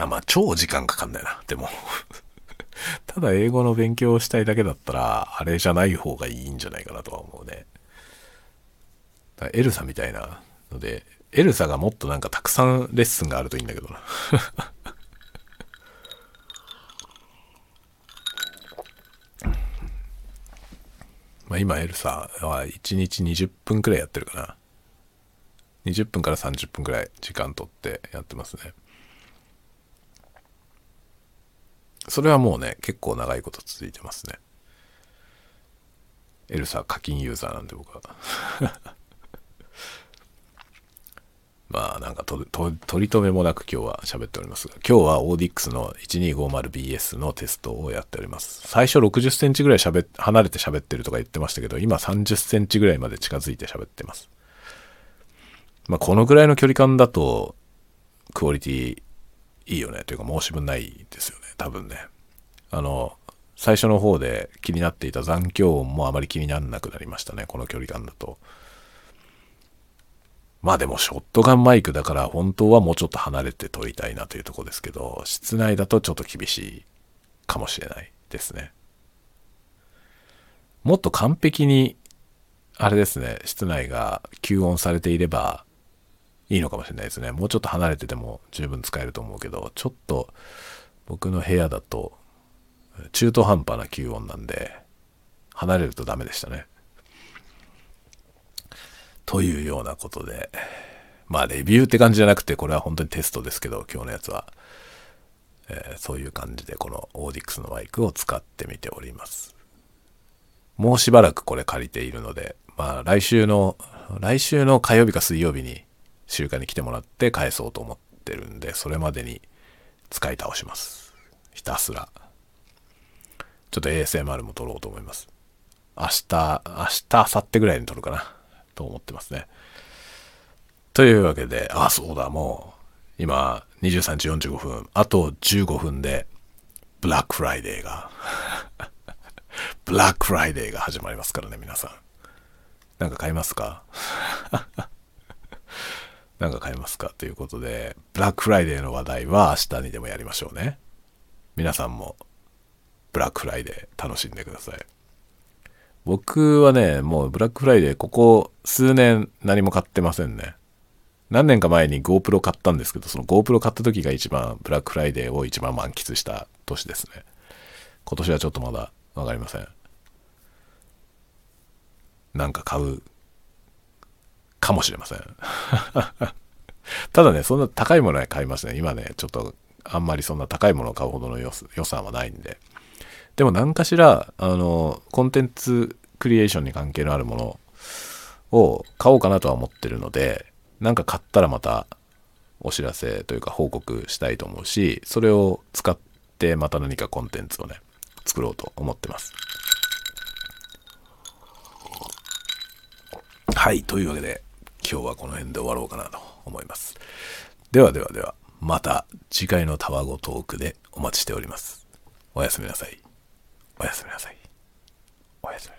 あまあ、超時間かかんないな。でも [laughs] ただ英語の勉強をしたいだけだったら、あれじゃない方がいいんじゃないかなとは思うね。エルサみたいなので、エルサがもっとなんかたくさんレッスンがあるといいんだけどな。[laughs] まあ今エルサは1日20分くらいやってるかな。20分から30分くらい時間とってやってますね。それはもうね、結構長いこと続いてますね。エルサ課金ユーザーなんで僕は。[laughs] まあなんかとと取り留めもなく今日は喋っておりますが、今日は ODX の 1250BS のテストをやっております。最初60センチぐらい喋離れて喋ってるとか言ってましたけど、今30センチぐらいまで近づいて喋ってます。まあこのぐらいの距離感だと、クオリティいいよねというか申し分ないですよね、多分ね。あの、最初の方で気になっていた残響音もあまり気にならなくなりましたね、この距離感だと。まあでもショットガンマイクだから本当はもうちょっと離れて撮りたいなというとこですけど、室内だとちょっと厳しいかもしれないですね。もっと完璧に、あれですね、室内が吸音されていればいいのかもしれないですね。もうちょっと離れてても十分使えると思うけど、ちょっと僕の部屋だと中途半端な吸音なんで、離れるとダメでしたね。というようなことで、まあレビューって感じじゃなくて、これは本当にテストですけど、今日のやつは。えー、そういう感じでこのオーディックスのマイクを使ってみております。もうしばらくこれ借りているので、まあ来週の、来週の火曜日か水曜日に週間に来てもらって返そうと思ってるんで、それまでに使い倒します。ひたすら。ちょっと ASMR も撮ろうと思います。明日、明日、明後日ぐらいに撮るかな。と思ってますね。というわけで、あ、そうだ、もう、今、23時45分、あと15分で、ブラックフライデーがブラックフライデーが始まりますからね、皆さん。なんか買いますか？なんか買いますかということで、ブラックフライデーの話題は明日にでもやりましょうね。皆さんも、ブラックフライデー楽しんでください。僕はね、もうブラックフライデーここ数年何も買ってませんね。何年か前に GoPro 買ったんですけど、その GoPro 買った時が一番ブラックフライデーを一番満喫した年ですね。今年はちょっとまだわかりません。なんか買うかもしれません。[laughs] ただね、そんな高いものは買いますね。今ね、ちょっとあんまりそんな高いものを買うほどの予算はないんで。でも何かしら、あの、コンテンツクリエーションに関係のあるものを買おうかなとは思ってるので、なんか買ったらまたお知らせというか報告したいと思うし、それを使ってまた何かコンテンツをね、作ろうと思ってます。はい、というわけで今日はこの辺で終わろうかなと思います。ではではでは、また次回のタワゴトークでお待ちしております。おやすみなさい。おやすみなさい。おやすみなさい。